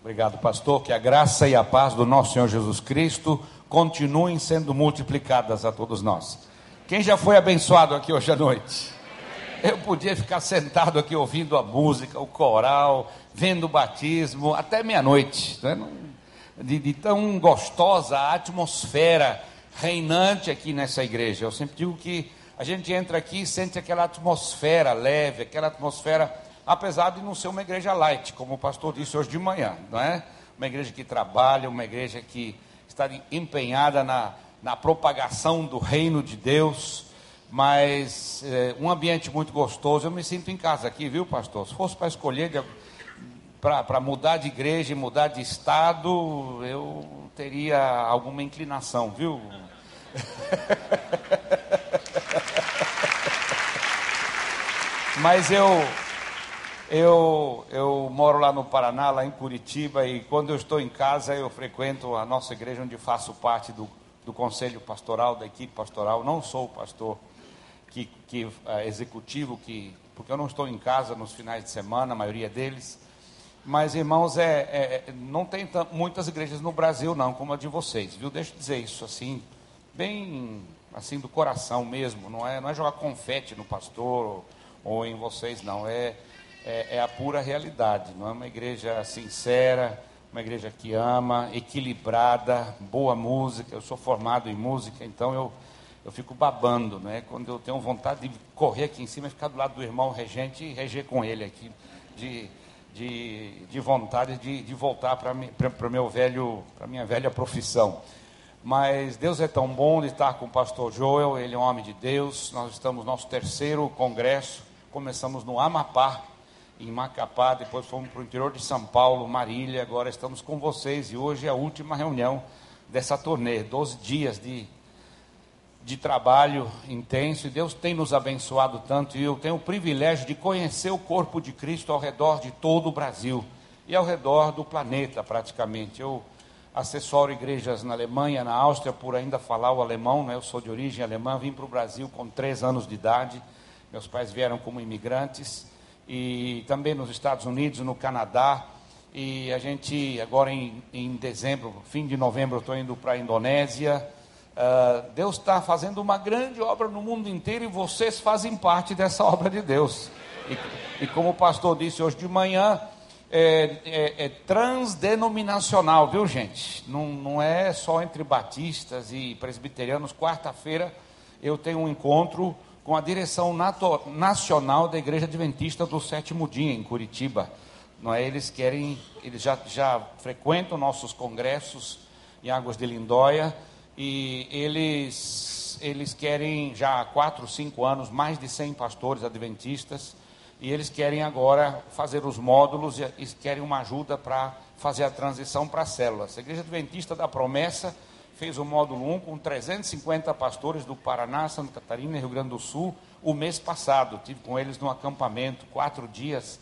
Obrigado, pastor. Que a graça e a paz do nosso Senhor Jesus Cristo continuem sendo multiplicadas a todos nós. Quem já foi abençoado aqui hoje à noite? Eu podia ficar sentado aqui ouvindo a música, o coral, vendo o batismo, até meia-noite. Né? De, de tão gostosa a atmosfera reinante aqui nessa igreja. Eu sempre digo que a gente entra aqui e sente aquela atmosfera leve, aquela atmosfera apesar de não ser uma igreja light, como o pastor disse hoje de manhã, não é? Uma igreja que trabalha, uma igreja que está empenhada na, na propagação do reino de Deus, mas é, um ambiente muito gostoso. Eu me sinto em casa aqui, viu, pastor? Se fosse para escolher para mudar de igreja mudar de estado, eu teria alguma inclinação, viu? Mas eu, eu, eu moro lá no Paraná, lá em Curitiba, e quando eu estou em casa, eu frequento a nossa igreja, onde faço parte do, do conselho pastoral, da equipe pastoral. Não sou o pastor que, que uh, executivo, que, porque eu não estou em casa nos finais de semana, a maioria deles. Mas, irmãos, é, é, é não tem muitas igrejas no Brasil, não, como a de vocês, viu? Deixa eu dizer isso assim, bem assim do coração mesmo. Não é, não é jogar confete no pastor ou, ou em vocês, não. É é, é a pura realidade, não é uma igreja sincera, uma igreja que ama, equilibrada, boa música. Eu sou formado em música, então eu, eu fico babando, né? Quando eu tenho vontade de correr aqui em cima e ficar do lado do irmão regente e reger com ele aqui, de, de, de vontade de, de voltar para meu velho, para minha velha profissão. Mas Deus é tão bom de estar com o pastor Joel, ele é um homem de Deus. Nós estamos no nosso terceiro congresso, começamos no Amapá, em Macapá, depois fomos para o interior de São Paulo, Marília, agora estamos com vocês e hoje é a última reunião dessa turnê, 12 dias de, de trabalho intenso e Deus tem nos abençoado tanto e eu tenho o privilégio de conhecer o corpo de Cristo ao redor de todo o Brasil e ao redor do planeta praticamente. Eu assessoro igrejas na Alemanha, na Áustria, por ainda falar o alemão, né? eu sou de origem alemã, vim para o Brasil com três anos de idade, meus pais vieram como imigrantes e também nos Estados Unidos, no Canadá. E a gente, agora em, em dezembro, fim de novembro, estou indo para a Indonésia. Uh, Deus está fazendo uma grande obra no mundo inteiro e vocês fazem parte dessa obra de Deus. E, e como o pastor disse hoje de manhã, é, é, é, transdenominacional, viu gente? Não, não é só entre batistas e presbiterianos. Quarta-feira eu tenho um encontro com a direção nacional da Igreja Adventista do Sétimo Dia, em Curitiba. Não é? Eles querem, eles já, já frequentam nossos congressos em Águas de Lindóia e eles, eles querem já há quatro, cinco anos mais de 100 pastores adventistas e eles querem agora fazer os módulos e, e querem uma ajuda para fazer a transição para células. A Igreja Adventista da Promessa fez o módulo 1 com 350 pastores do Paraná, Santa Catarina e Rio Grande do Sul o mês passado. Tive com eles no acampamento, quatro dias.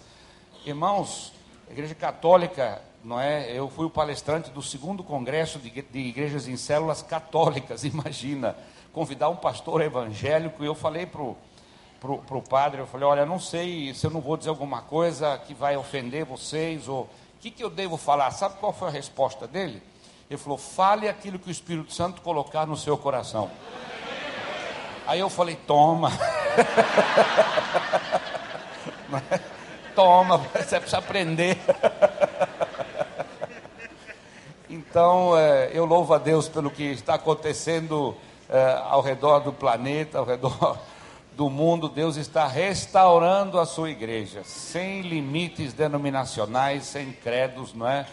Irmãos, a Igreja Católica, não é? Eu fui o palestrante do segundo congresso de, de igrejas em células católicas. Imagina, convidar um pastor evangélico e eu falei para o pro, pro padre, eu falei, olha, não sei se eu não vou dizer alguma coisa que vai ofender vocês, ou o que, que eu devo falar? Sabe qual foi a resposta dele? Ele falou: fale aquilo que o Espírito Santo colocar no seu coração. Aí eu falei: toma. toma, você precisa aprender. Então, é, eu louvo a Deus pelo que está acontecendo é, ao redor do planeta, ao redor do mundo. Deus está restaurando a sua igreja, sem limites denominacionais, sem credos, não é?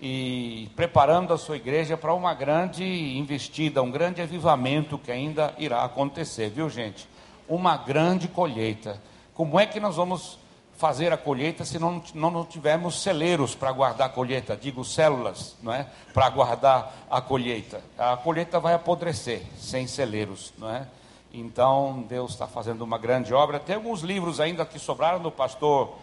E preparando a sua igreja para uma grande investida, um grande avivamento que ainda irá acontecer, viu gente? Uma grande colheita. Como é que nós vamos fazer a colheita se não, não, tivermos celeiros para guardar a colheita? Digo células, não é? Para guardar a colheita. A colheita vai apodrecer sem celeiros, não é? Então Deus está fazendo uma grande obra. Tem alguns livros ainda que sobraram do pastor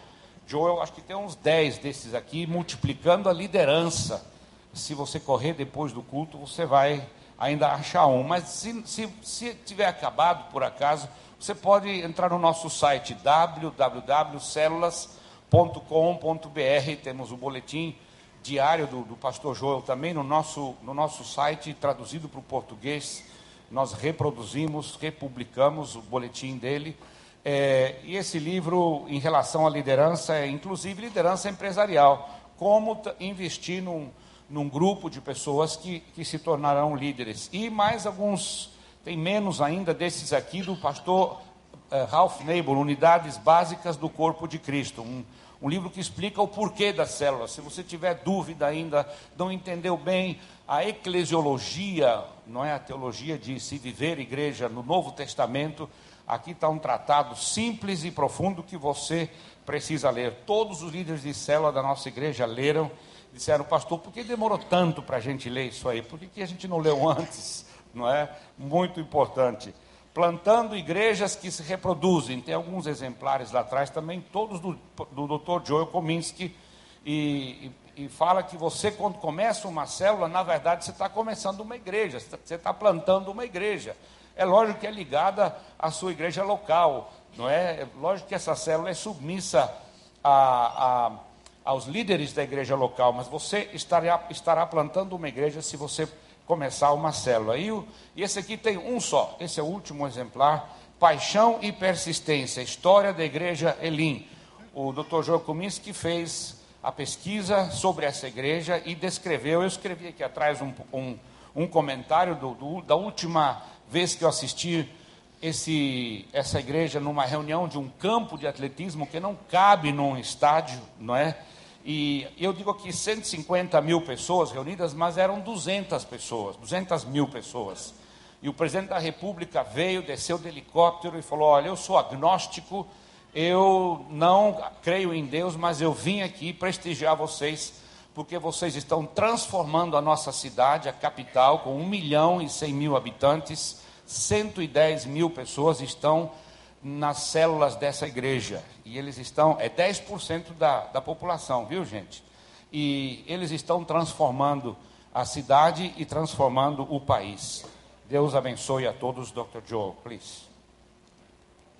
Joel, acho que tem uns 10 desses aqui, multiplicando a liderança. Se você correr depois do culto, você vai ainda achar um. Mas se, se, se tiver acabado, por acaso, você pode entrar no nosso site www.celulas.com.br. Temos o boletim diário do, do pastor Joel também no nosso, no nosso site, traduzido para o português. Nós reproduzimos, republicamos o boletim dele. É, e esse livro, em relação à liderança, é inclusive liderança empresarial. Como investir num, num grupo de pessoas que, que se tornarão líderes. E mais alguns, tem menos ainda desses aqui, do pastor eh, Ralph Neighbor, Unidades Básicas do Corpo de Cristo. Um, um livro que explica o porquê das células. Se você tiver dúvida ainda, não entendeu bem a eclesiologia, não é a teologia de se viver igreja no Novo Testamento, aqui está um tratado simples e profundo que você precisa ler. Todos os líderes de célula da nossa igreja leram, disseram, pastor, por que demorou tanto para a gente ler isso aí? Por que, que a gente não leu antes? Não é? Muito importante plantando igrejas que se reproduzem. Tem alguns exemplares lá atrás também, todos do, do Dr. Joel Kominski, e, e, e fala que você, quando começa uma célula, na verdade, você está começando uma igreja, você está plantando uma igreja. É lógico que é ligada à sua igreja local, não é? É lógico que essa célula é submissa a, a, aos líderes da igreja local, mas você estará, estará plantando uma igreja se você começar uma célula. E, e esse aqui tem um só, esse é o último exemplar, Paixão e Persistência, História da Igreja Elim. O Dr. João Kominski fez a pesquisa sobre essa igreja e descreveu, eu escrevi aqui atrás um, um, um comentário do, do, da última vez que eu assisti esse, essa igreja numa reunião de um campo de atletismo que não cabe num estádio, não é? E eu digo aqui 150 mil pessoas reunidas, mas eram 200 pessoas, 200 mil pessoas. E o presidente da República veio, desceu do helicóptero e falou: Olha, eu sou agnóstico, eu não creio em Deus, mas eu vim aqui prestigiar vocês, porque vocês estão transformando a nossa cidade, a capital, com 1 milhão e 100 mil habitantes, 110 mil pessoas estão nas células dessa igreja. E eles estão, é 10% da, da população, viu gente? E eles estão transformando a cidade e transformando o país. Deus abençoe a todos, Dr. Joe, please.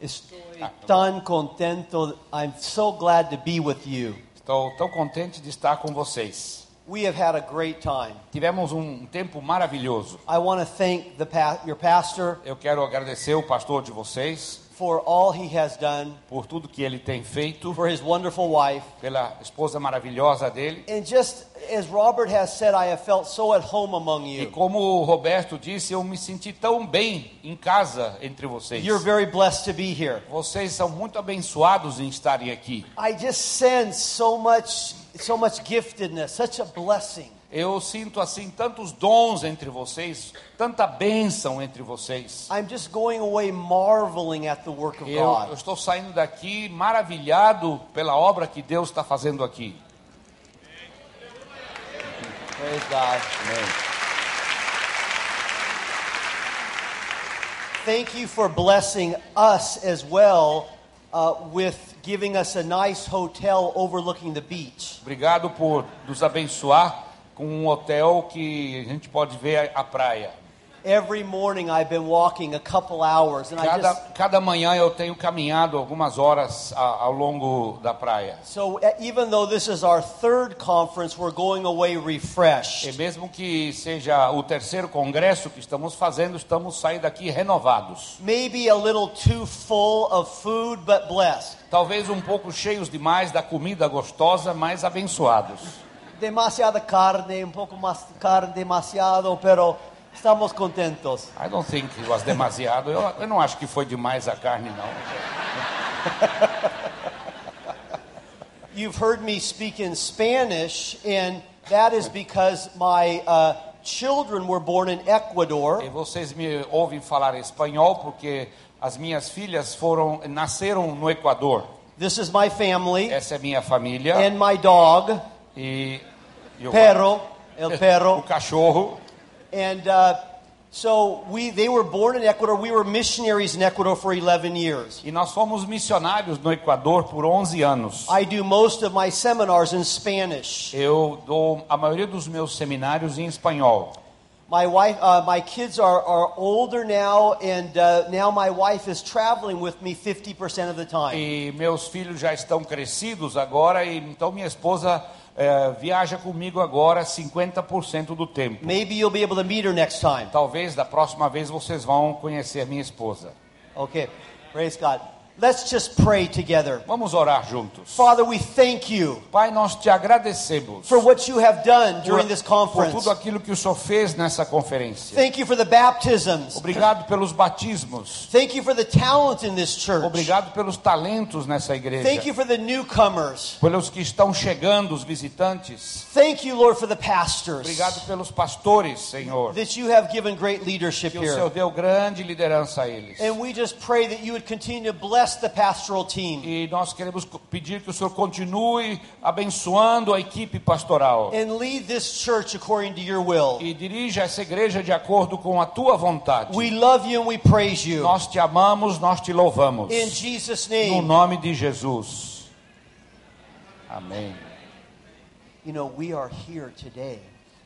Estoy tan contento. I'm so glad to be with you. Estou tão contente de estar com vocês. We have had a great time. Tivemos um tempo maravilhoso. I want to thank the your pastor Eu quero agradecer o pastor de vocês for all he has done, por tudo que ele tem feito, for his wonderful wife, pela esposa maravilhosa dele. and just as Robert has said, I have felt so at home among E you. como o Roberto disse, eu me senti tão bem em casa entre vocês. You're very blessed to be here. Vocês são muito abençoados em estarem aqui. I just sense so much, so much giftedness, such a blessing. Eu sinto assim tantos dons entre vocês, tanta bênção entre vocês. I'm just going away marveling at the work of Eu, eu God. estou saindo daqui maravilhado pela obra que Deus está fazendo aqui. Praise God. Thank you for blessing us as well uh, with giving us a nice hotel overlooking the beach. Obrigado por nos abençoar com um hotel que a gente pode ver a praia. Every morning I've been walking a couple hours and I Cada, just cada manhã eu tenho caminhado algumas horas a- ao longo da praia. so even though this is our third conference, we're going away E refreshed. mesmo que seja o terceiro congresso que estamos fazendo, estamos saindo daqui renovados. Maybe a little too full of food, but blessed. Talvez um pouco cheios demais da comida gostosa, mas abençoados. Demasiada carne, un poco más carne, demasiado, pero estamos contentos. I don't think it was demasiado. Eu, eu não acho que foi demais a carne, não. You've heard me speak in Spanish, and that is because my uh, children were born in Ecuador. E vocês me ouvem falar espanhol porque as minhas filhas foram nasceram no Equador. This is my family Essa é minha família and my dog, e, o, Perro, el o perro. cachorro. And uh, so we, they were born in Ecuador. We were missionaries in Ecuador for 11 years. E nós fomos missionários no Equador por 11 anos. I do most of my seminars in Spanish. Eu dou a maioria dos meus seminários em espanhol. My wife, uh, my kids are, are older now, and uh, now my wife is traveling with me 50% of the time. E meus filhos já estão crescidos agora, e então minha esposa eh, viaja comigo agora 50% do tempo. Maybe you'll be able to meet her next time. Talvez da próxima vez vocês vão conhecer minha esposa. Okay, praise God. Let's just pray together. Vamos orar juntos. Father, we thank you Pai, nós te agradecemos for what you have done por, during this por conference. tudo aquilo que o Senhor fez nessa conferência. Thank you for the baptisms. Obrigado pelos batismos. Thank you for the talent in this church. Obrigado pelos talentos nessa Thank igreja. you for the newcomers. Pelos que estão chegando, os visitantes. Thank you, Lord, for the pastors Obrigado pelos pastores, Senhor. that you have given great leadership Que o Senhor here. deu grande liderança a eles. And we just pray that you would continue to bless the pastoral team E nós queremos pedir que o Senhor continue abençoando a equipe pastoral. and lead this church according to your will. E dirija essa igreja de acordo com a tua vontade. We love you and we praise you. Nós te amamos, nós te louvamos. In Jesus' No name. nome de Jesus. Amém. You know, we are here today,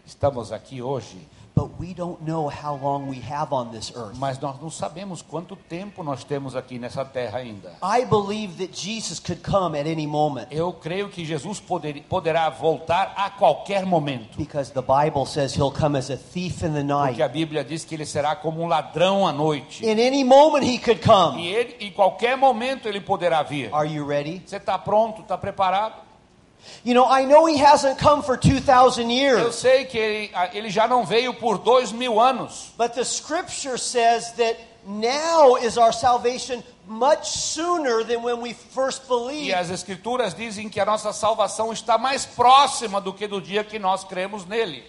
Estamos aqui hoje, but we don't know how long we have on this earth. mas nós não sabemos quanto tempo nós temos aqui nessa terra ainda. I believe that Jesus could come at any moment Eu creio que Jesus poder, poderá voltar a qualquer momento. because the Bible says he'll come as a thief in the Porque a night. Bíblia diz que ele será como um ladrão à noite. In any moment he could E come. ele, em qualquer momento ele poderá vir. Are you ready? Você está pronto? Está preparado? You know, I know he hasn't come for 2,000 Eu years, sei que ele, ele já não veio por dois mil anos. but the scripture says that now is our salvation much sooner than when we first E believed. as escrituras dizem que a nossa salvação está mais próxima do que do dia que nós cremos nele.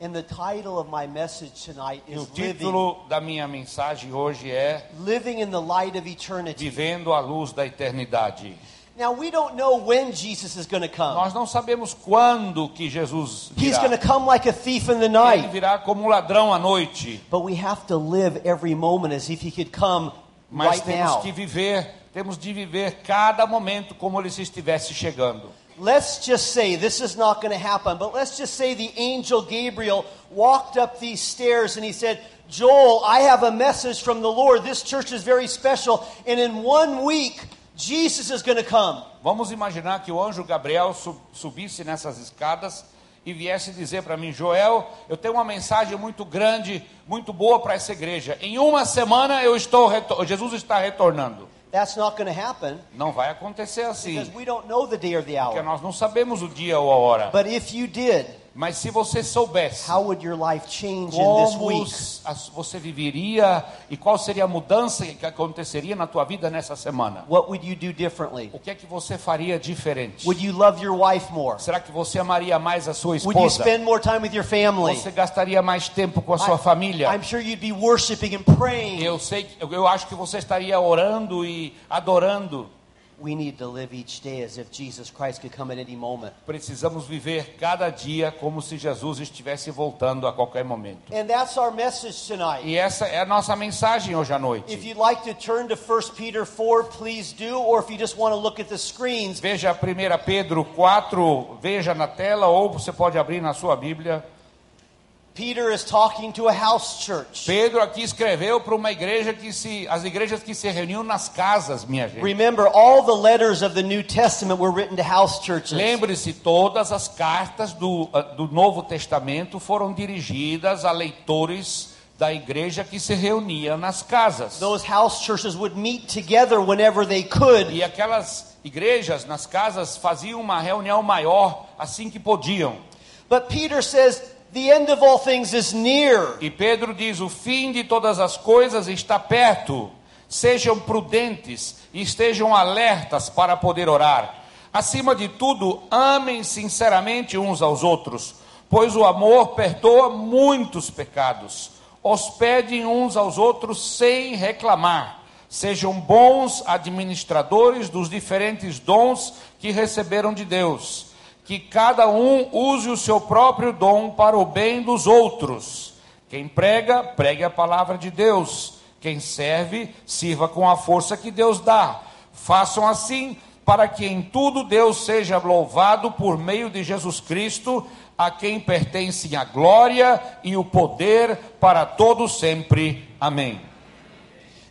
And the title of my message tonight E is o living, título da minha mensagem hoje é living in the light of eternity. Vivendo a luz da eternidade. Now, we don't know when Jesus is going to come. Nós não sabemos quando que Jesus virá. He's going to come like a thief in the night. Ele virá como um ladrão à noite. But we have to live every moment as if he could come Mas right temos now. que viver, temos de viver cada momento como ele se estivesse chegando. Let's just say this is not going to happen, but let's just say the angel Gabriel walked up these stairs and he said, Joel, I have a message from the Lord. This church is very special. And in one week, Jesus is going to come. Vamos imaginar que o anjo Gabriel sub- subisse nessas escadas e viesse dizer para mim, Joel, eu tenho uma mensagem muito grande, muito boa para essa igreja. Em uma semana eu estou Jesus está retornando. That's not going to happen Não vai acontecer assim, because we don't know the day or the porque hour. nós não sabemos o dia ou a hora. But if you did, Mas se você soubesse how would your life change in this como week? você viveria e qual seria a mudança que aconteceria na tua vida nessa semana, What would you do differently? o que é que você faria diferente? Would you love your wife more? Será que você amaria mais a sua Would you esposa? spend more time with your family? Você gastaria mais tempo com a sua I- família? I'm sure you'd be worshiping and praying. Eu sei, que- eu acho que você estaria orando e adorando. We need to live each day as if Jesus Christ could come at any moment. Precisamos viver cada dia como se Jesus estivesse voltando a qualquer momento. And that's our message tonight. E essa é a nossa mensagem hoje à If noite. you'd like to turn to 1 Peter 4, please do. Or if you just want to look at the screens, Veja 1 Pedro 4, veja na tela ou você pode abrir na sua Bíblia. Peter is talking to a house church. Pedro aqui escreveu para uma igreja que se as igrejas que se reuniam nas casas, minha gente. Remember, all the letters of the New Testament were written to house churches. Lembre-se, todas as cartas do, ah, do Novo Testamento foram dirigidas a leitores da igreja que se reunia nas casas. Those house churches would meet together whenever they could. E aquelas igrejas nas casas faziam uma reunião maior assim que podiam. But Peter says, the end of all things is near. E Pedro diz: o fim de todas as coisas está perto. Sejam prudentes e estejam alertas para poder orar. Acima de tudo, amem sinceramente uns aos outros, pois o amor perdoa muitos pecados. Hospedem uns aos outros sem reclamar. Sejam bons administradores dos diferentes dons que receberam de Deus. Que cada um use o seu próprio dom para o bem dos outros. Quem prega, pregue a palavra de Deus. Quem serve, sirva com a força que Deus dá. Façam assim para que em tudo Deus seja louvado por meio de Jesus Cristo, a quem pertencem a glória e o poder para todo sempre. Amém.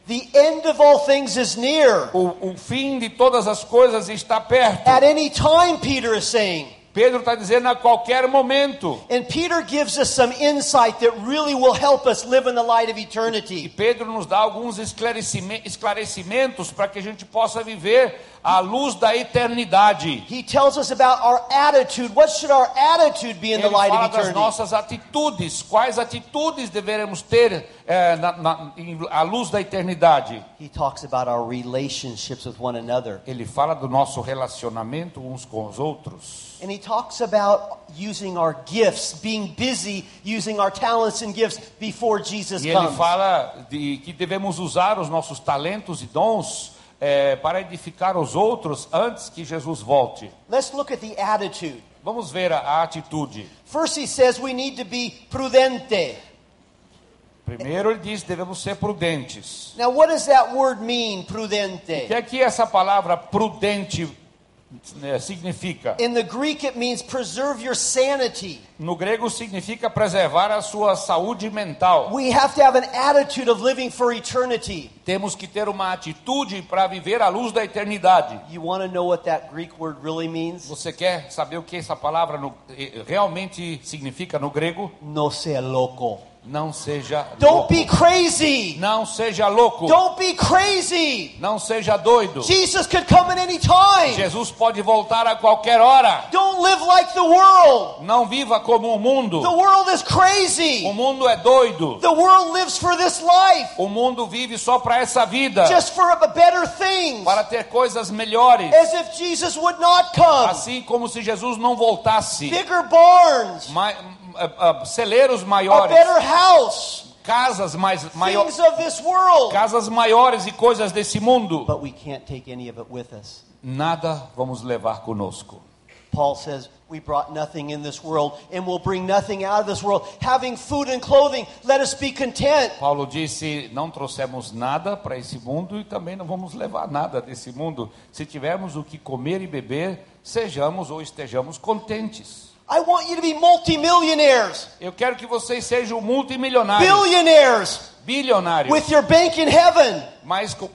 The end of all things is near. O, o fim de todas as coisas está perto. At any time, Peter is saying. Pedro está dizendo a qualquer momento. And Peter gives us some insight that really will help us live in the light of E eternity. Pedro nos dá alguns esclarecime- esclarecimentos para que a gente possa viver à luz da eternidade. He tells us about our attitude. What should our attitude be in the Ele light fala of das eternity? nossas atitudes, quais atitudes deveremos ter eh, na- na- à luz da eternidade. He talks about our relationships with one another. Ele fala do nosso relacionamento uns com os outros. And he talks about using our gifts, being busy using our talents and gifts before Jesus E ele comes. fala de que devemos usar os nossos talentos e dons eh, para edificar os outros antes que Jesus volte. Let's look at the attitude. Vamos ver a, a atitude. First, he says we need to be prudente. Primeiro ele diz devemos ser prudentes. Now, what does that word mean, O prudente? que é que essa palavra prudente significa? In the Greek, it means preserve your sanity. No grego significa preservar a sua saúde mental. We have to have an attitude of living for eternity. Temos que ter uma atitude para viver à luz da eternidade. You want to know what that Greek word really means? Você quer saber o que essa palavra no- eh, realmente significa no grego? No sea loco. Não seja Don't louco. be crazy. Não seja louco. Don't be crazy. Não seja doido. Jesus could come at any time. Jesus pode voltar a qualquer hora. Don't live like the world. Não viva como o mundo. The world is crazy. O mundo é doido. The world lives for this life, O mundo vive só para essa vida, just for a better things. para ter coisas melhores. As if Jesus would not come. Assim como se Jesus não voltasse. Bigger barns, Ma- ah, celeiros a maiores, better house, casas mais maiores, things of this world. casas maiores e coisas desse mundo. But we can't take any of it with us. Nada vamos levar conosco. Paul says, We brought nothing in this world and will bring nothing out of this world. Having food and clothing, let us be content. Paulo disse: não trouxemos nada para esse mundo e também não vamos levar nada desse mundo. Se tivermos o que comer e beber, sejamos ou estejamos contentes. I want you to be multimillionaires, Eu quero que vocês sejam multimilionários, billionaires, bilionários, with your bank in heaven. mas com,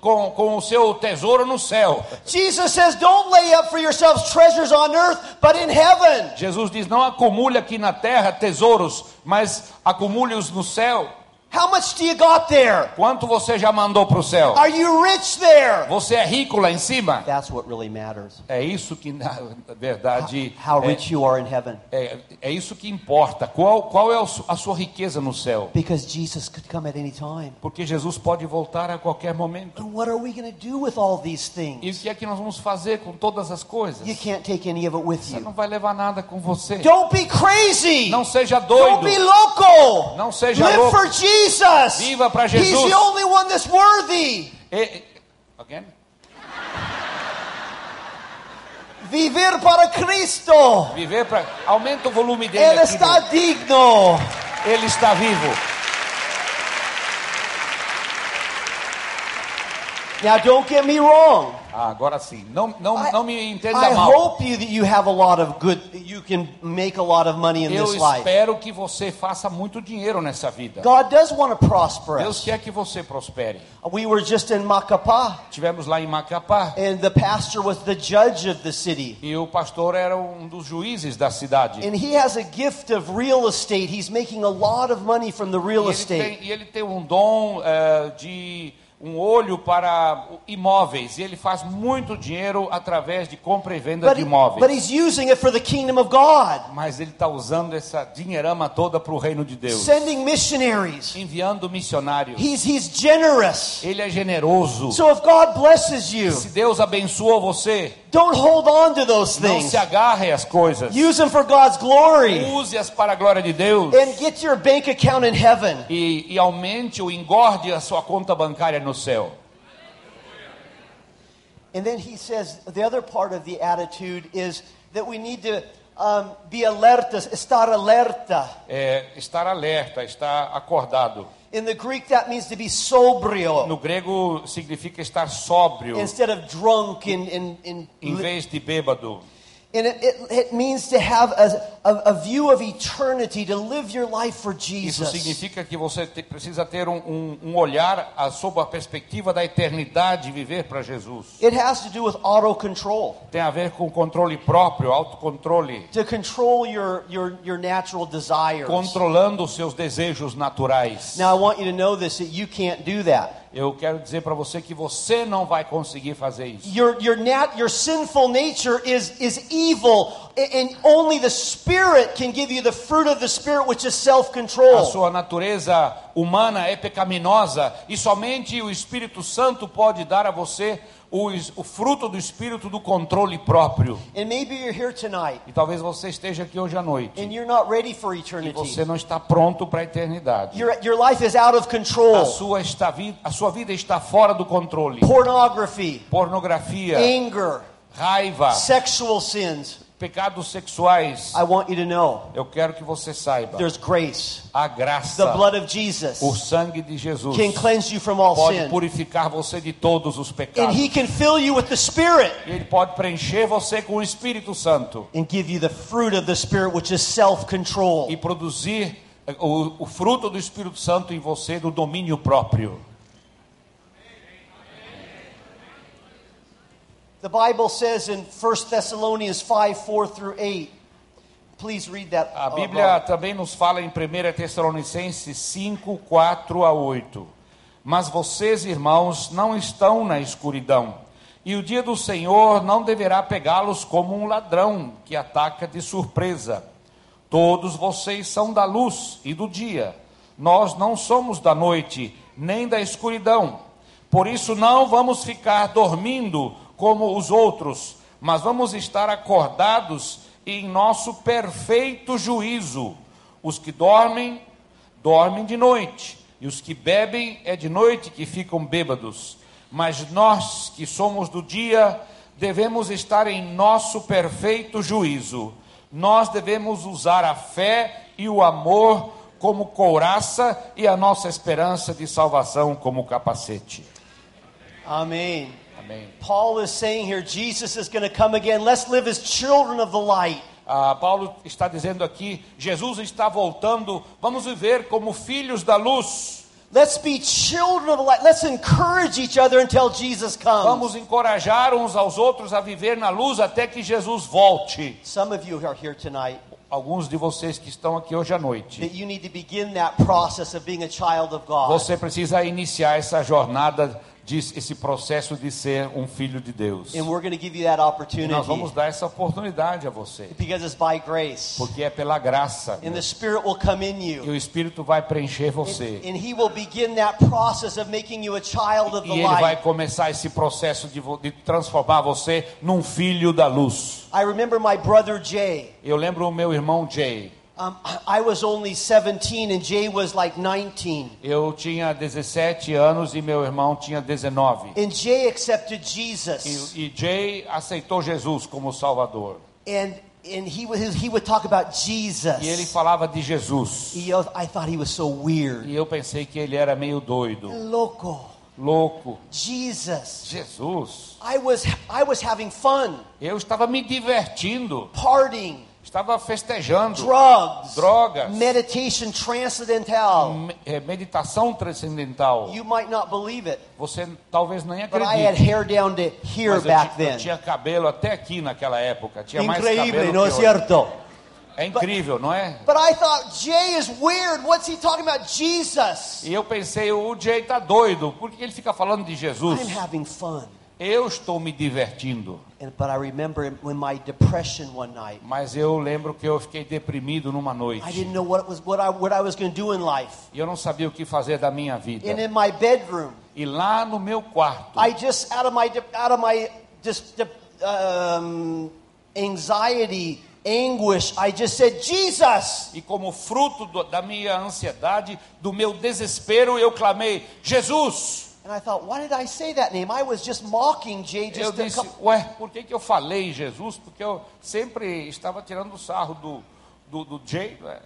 com, com, o seu tesouro no céu. Jesus says, Don't lay up for yourselves treasures on earth, but in heaven. Jesus diz: não acumule aqui na terra tesouros, mas acumule-os no céu. How much do you got there? Quanto você já mandou para o céu? Are you rich there? Você é rico lá em cima? That's what really matters. É isso que, na verdade, How é, rich you are in heaven. é, é isso que importa. Qual, qual é a sua riqueza no céu? Because Jesus could come at any time. Porque Jesus pode voltar a qualquer momento. And what are we going to do with all these E o things? que é que nós vamos fazer com todas as coisas? You can't take any of it with Você you. não vai levar nada com você. Don't be crazy. Não seja Don't be doido. loco. Não seja Live louco. for Jesus. Viva para He's Jesus. the only one that's worthy. E- Again? Viver para Cristo. Viver para. Aumenta o volume dele. Ele aqui, está do- digno. Ele está vivo. Now, don't get me wrong. Ah, agora sim. Não, não, I, não me entenda I mal. hope you that you have a lot of good. You can make a lot of money in Eu this life. espero que você faça muito dinheiro nessa vida. God does want to prosper Deus us. quer que você prospere. We were just in Macapá, Tivemos lá em Macapá and the pastor was the judge of the city. e o pastor era um dos juízes da cidade. And he has a gift of real estate. He's making a lot of money from the E real ele, estate. tem, e ele tem um dom eh, de um olho para imóveis e ele faz muito dinheiro através de compra e venda But, de imóveis. but he's using it for the kingdom of God, Mas ele está usando essa dinheirama toda para o reino de Deus, sending missionaries. enviando missionários. He's, he's generous. Ele é generoso. So if God blesses you, Se Deus abençoa você, don't hold on to those não things. se agarre às coisas. Use them for God's glory Use-as para a glória de Deus and get your bank account in heaven. e, e aumente ou engorde a sua conta bancária no céu. And then he says the other part of the attitude is that we need to um, be alertas, estar alerta. É, estar alerta, estar acordado. In the Greek, that means to be sobrio No grego significa estar sóbrio instead of drunk and, and, and em vez de bêbado. And it, it, it means to have a, a, a view of eternity, to live your life for Isso Jesus. significa que você te- precisa ter um, um- um olhar a- sob a perspectiva da eternidade viver para Jesus. It has to do with auto control, Tem a ver com controle próprio, autocontrole, to control your, your, your natural desires. controlando os seus desejos naturais. Now, I want you to know this that you can't do that. Eu quero dizer para você que você não vai conseguir fazer isso. Your, your, nat, your sinful nature is, is evil, and only the Spirit can give you the fruit of the Spirit, which is self A sua natureza humana é pecaminosa e somente o Espírito Santo pode dar a você o, o fruto do Espírito do controle próprio. And maybe you're here tonight E talvez você esteja aqui hoje à noite and you're not ready for e eternity. você não está pronto para a eternidade. Your, your life is out of A sua, está a sua vida está fora do controle. Pornography, Pornografia, anger, raiva, sexual sins. Pecados sexuais. I want you to know Eu quero que você saiba. there's grace. A The graça, blood of Jesus o sangue de Jesus can cleanse you from all pode sin. purificar você de todos os And pecados. He can fill you with the Spirit E Ele pode preencher você com o Espírito Santo and give you the fruit of the Spirit, which is self control. e produzir o, o fruto do Espírito Santo em você do domínio próprio. The Bible says in 1 Thessalonians 5 4 through 8. Please read that. A uh, Bíblia Robert. também nos fala em 1 Tessalonicenses 5, 4 a 8. Mas vocês, irmãos, não estão na escuridão, e o dia do Senhor não deverá pegá-los como um ladrão que ataca de surpresa. Todos vocês são da luz e do dia. Nós não somos da noite, nem da escuridão. Por isso não vamos ficar dormindo como os outros, mas vamos estar acordados em nosso perfeito juízo. Os que dormem, dormem de noite, e os que bebem é de noite que ficam bêbados. Mas nós que somos do dia, devemos estar em nosso perfeito juízo. Nós devemos usar a fé e o amor como couraça e a nossa esperança de salvação como capacete. Amen. Amém. Paul is saying here, Jesus is going to come again. Let's live as children of the light. Ah, Paulo está dizendo aqui: Jesus está voltando, vamos viver como filhos da luz. Let's be children of the light. Let's encourage each other until Jesus comes. Vamos encorajar uns aos outros a viver na luz até que Jesus volte. Some of you are here tonight Alguns de vocês que estão aqui hoje à noite, você precisa iniciar essa jornada, de, esse processo de ser um filho de Deus. And we're going to give you that E nós vamos dar essa oportunidade a você, because it's by grace. porque é pela graça. And the Spirit will come in E o Espírito vai preencher você. And He will begin that process of making you a child of E the ele vai começar esse processo de, de transformar você num filho da luz. I remember my brother Jay. Eu lembro o meu irmão Jay. Um, I was only 17 and Jay was like 19. Eu tinha 17 anos e meu irmão tinha 19. And Jay accepted Jesus. E, e Jay aceitou Jesus como Salvador. And, and he, would, he would talk about Jesus. E ele falava de Jesus. E eu- I thought he was so weird. E eu pensei que ele era meio doido, Loco. louco. Jesus. Jesus. I was, I was having fun, Eu estava me divertindo, partying, estava festejando. drugs, Drogas. meditation transcendental. É, meditação transcendental. You might not believe it, Você talvez nem but I had acredite. hair down to here Mas eu, back eu then. tinha cabelo até aqui naquela época. Tinha mais Increíble, cabelo não é certo? É incrível, não é? But I thought, Jay is weird. What's he talking about? Jesus. E eu pensei, o Jay tá doido, por que ele fica falando de Jesus? I'm having fun. Eu estou me divertindo, And, but I remember when my depression one night, mas eu lembro que eu fiquei deprimido numa I noite. didn't know what, it was, what, I, what I was going to do in life. E eu não sabia o que fazer da minha vida. And in my bedroom, E lá no meu quarto, I just, out of my, de- out of my just, um, anxiety, anguish, I just said, Jesus. e como fruto do- da minha ansiedade, do meu desespero, eu clamei: Jesus! And I thought, why did I say that name? I was just mocking Jay Eu just a disse, couple. ué, por que, que eu falei Jesus? Porque eu sempre estava tirando sarro do, do, do Jay, né?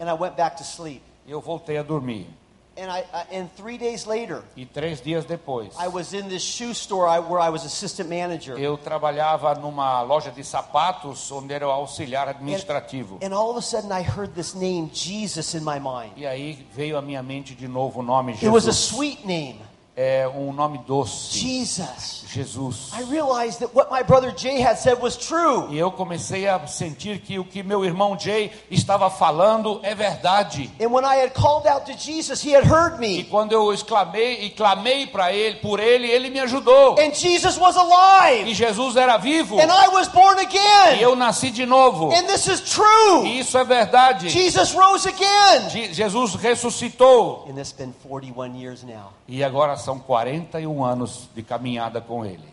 And I went back to sleep. e eu voltei a dormir. And I, I and three days later, E três dias depois, I was in this shoe store I, where I was assistant manager. eu trabalhava numa loja de sapatos onde era o auxiliar administrativo. And all of a sudden, I heard this name, Jesus, in my mind. E aí veio à minha mente de novo o nome It was a Jesus. sweet name, É um nome doce. Jesus. Jesus. I realized that what my brother Jay had said was true. E eu comecei a sentir que o que meu irmão Jay estava falando é verdade. And when I had called out to Jesus, he had heard E me. quando eu exclamei e clamei para ele, por ele, ele me ajudou. And Jesus was E alive. Jesus era vivo. And I was born E again. eu nasci de novo. And this is true. E isso é verdade. Jesus rose again. Je- Jesus ressuscitou. And it's been 41 years now. E agora são 41 anos de caminhada com ele.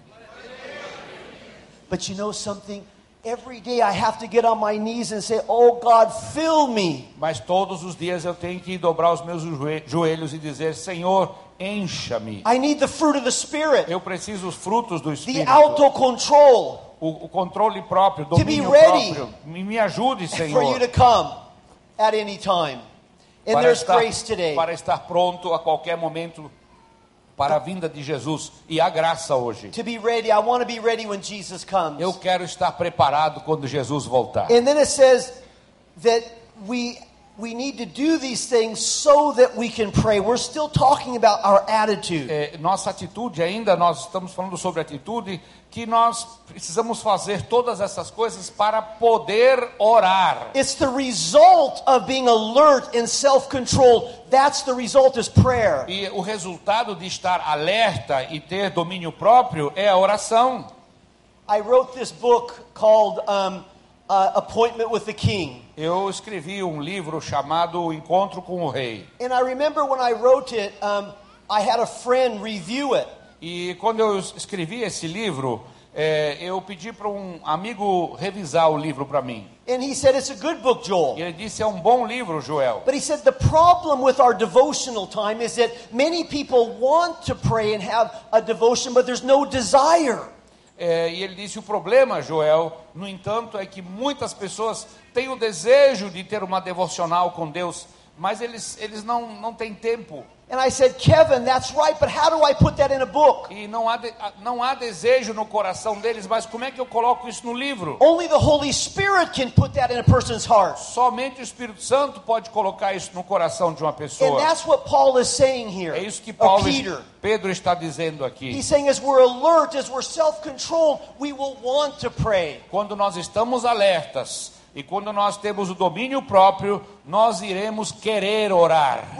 But you know something? Every day I have to get on my knees and say, Oh God, fill me. Mas todos os dias eu tenho que dobrar os meus joe- joelhos e dizer: Senhor, encha-me. I need the fruit of the Spirit, Eu preciso os frutos do the Espírito. auto control O, o controle próprio, be domínio ready próprio. Me, me ajude, for you Senhor. to come at any time. And Para there's estar, grace today. para estar pronto a qualquer momento para a vinda de Jesus. E há graça hoje. To be ready. I want to be ready when Jesus comes. Eu quero estar preparado quando Jesus voltar. And then it says that we we need to do these things so that we can pray. We're still talking about our attitude. É, nossa atitude ainda, nós estamos falando sobre atitude, que nós precisamos fazer todas essas coisas para poder orar. It's the result of being alert and self-control. That's the result is prayer. E o resultado de estar alerta e ter domínio próprio é a oração. I wrote this book called um, uh, Appointment with the King. Eu escrevi um livro chamado Encontro com o Rei. And I remember when I wrote it, um, I had a friend review it. E quando eu escrevi esse livro, é, eu pedi para um amigo revisar o livro para mim. And he said, It's a good book, E Joel. ele disse: é um bom livro, Joel. But he said, The problem with our devotional time is that many people want to pray and have a devotion, but there's no desire. É, e ele disse: o problema, Joel, no entanto, é que muitas pessoas têm o desejo de ter uma devocional com Deus, mas eles, eles não, não têm tempo. And I said, Kevin, that's right, but how do I put that in a book? E não há, de- não há desejo no coração deles, mas como é que eu coloco isso no livro? Only the Holy Spirit can put that in a person's heart. Somente o Espírito Santo pode colocar isso no coração de uma And pessoa. that's what Paul is saying here. É isso que Paulo, Peter. Pedro está dizendo aqui. He's saying as we're alert, as we're self-controlled, we will want to pray. Quando nós estamos alertas e quando nós temos o domínio próprio, nós iremos querer orar.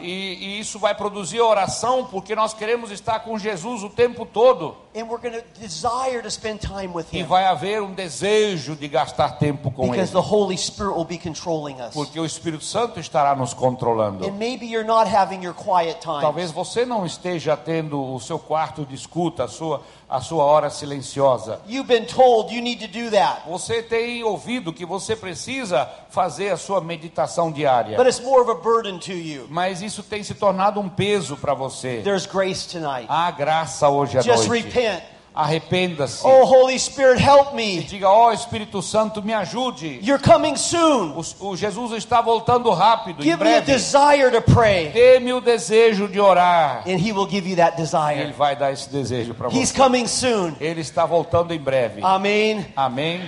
E, e isso vai produzir oração, porque nós queremos estar com Jesus o tempo todo. And we're gonna desire to spend time with E Him. vai haver um desejo de gastar tempo com Because Ele. the Holy Spirit will be controlling us. Porque o Espírito Santo estará nos controlando. And maybe you're not having your quiet time. Talvez você não esteja tendo o seu quarto de escuta, a sua, a sua hora silenciosa. You've been told you need to do that. Você tem ouvido que você precisa fazer a sua meditação diária. But it's more of a burden to you. Mas isso tem se tornado um peso para você. There's grace tonight. Há graça hoje à Just noite. repent. Arrependa-se. Oh, Holy Spirit, help me. Diga, ó Espírito Santo, me ajude. You're coming soon. O, o Jesus está voltando rápido, Give me a desire to pray. Dê-me o desejo de orar. And He will give you that Ele desire. vai dar esse desejo para He's você. coming soon. Ele está voltando em breve. Amen. Amém?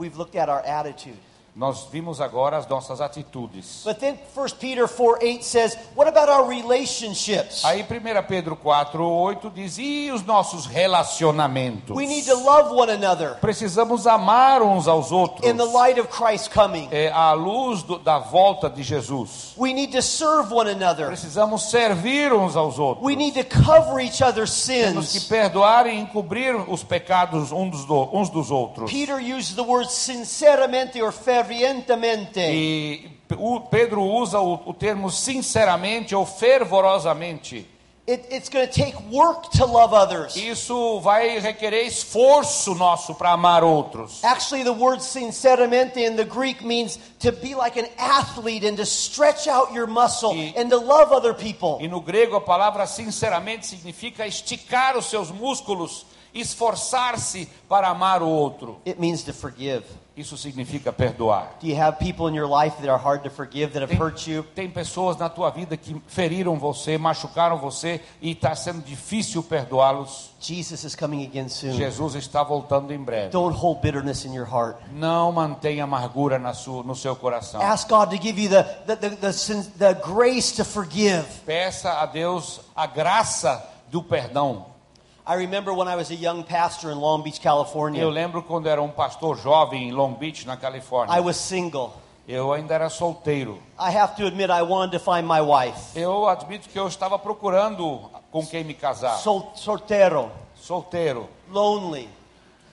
We've looked at our attitude. Nós vimos agora as nossas atitudes. But then 1 Peter 4 8 says, What about our relationships? Aí 1 Pedro 4, 8 diz, e os nossos relacionamentos? We need to love one another Precisamos amar uns aos outros. in the light of Christ's coming. É, à luz do- da volta de Jesus. We need to serve one another. Precisamos servir uns aos outros. We need to cover each other's Temos que sins. perdoar e encobrir os pecados uns dos, do- uns dos outros. Peter uses the word sinceramente or fervientemente. E Pedro usa o, o termo sinceramente ou fervorosamente. It, it's going to take work to love others. Isso vai requerer esforço nosso para amar outros. Actually, the word sinceramente in the Greek means to be like an athlete and to stretch out your muscle E- and to love other people. E no grego a palavra sinceramente significa esticar os seus músculos esforçar-se para amar o outro. It means to forgive. Isso significa perdoar. Do you have people in your life that are hard to forgive, that have Tem, hurt you? tem pessoas na tua vida que feriram você, machucaram você e está sendo difícil perdoá-los. Jesus is coming again soon. Jesus está voltando em breve. Don't hold bitterness in your heart. Não mantenha amargura na sua, no seu coração. Ask God to give you the, the, the, the, the grace to forgive. Peça a Deus a graça do perdão. I remember when I was a young pastor in Long Beach, California. Eu lembro quando era um pastor jovem em Long Beach, na I Califórnia. was single. Eu ainda era solteiro. I have to admit, I wanted to find my wife. Eu admito que eu estava procurando com quem me casar. Sol, soltero, Solteiro. lonely.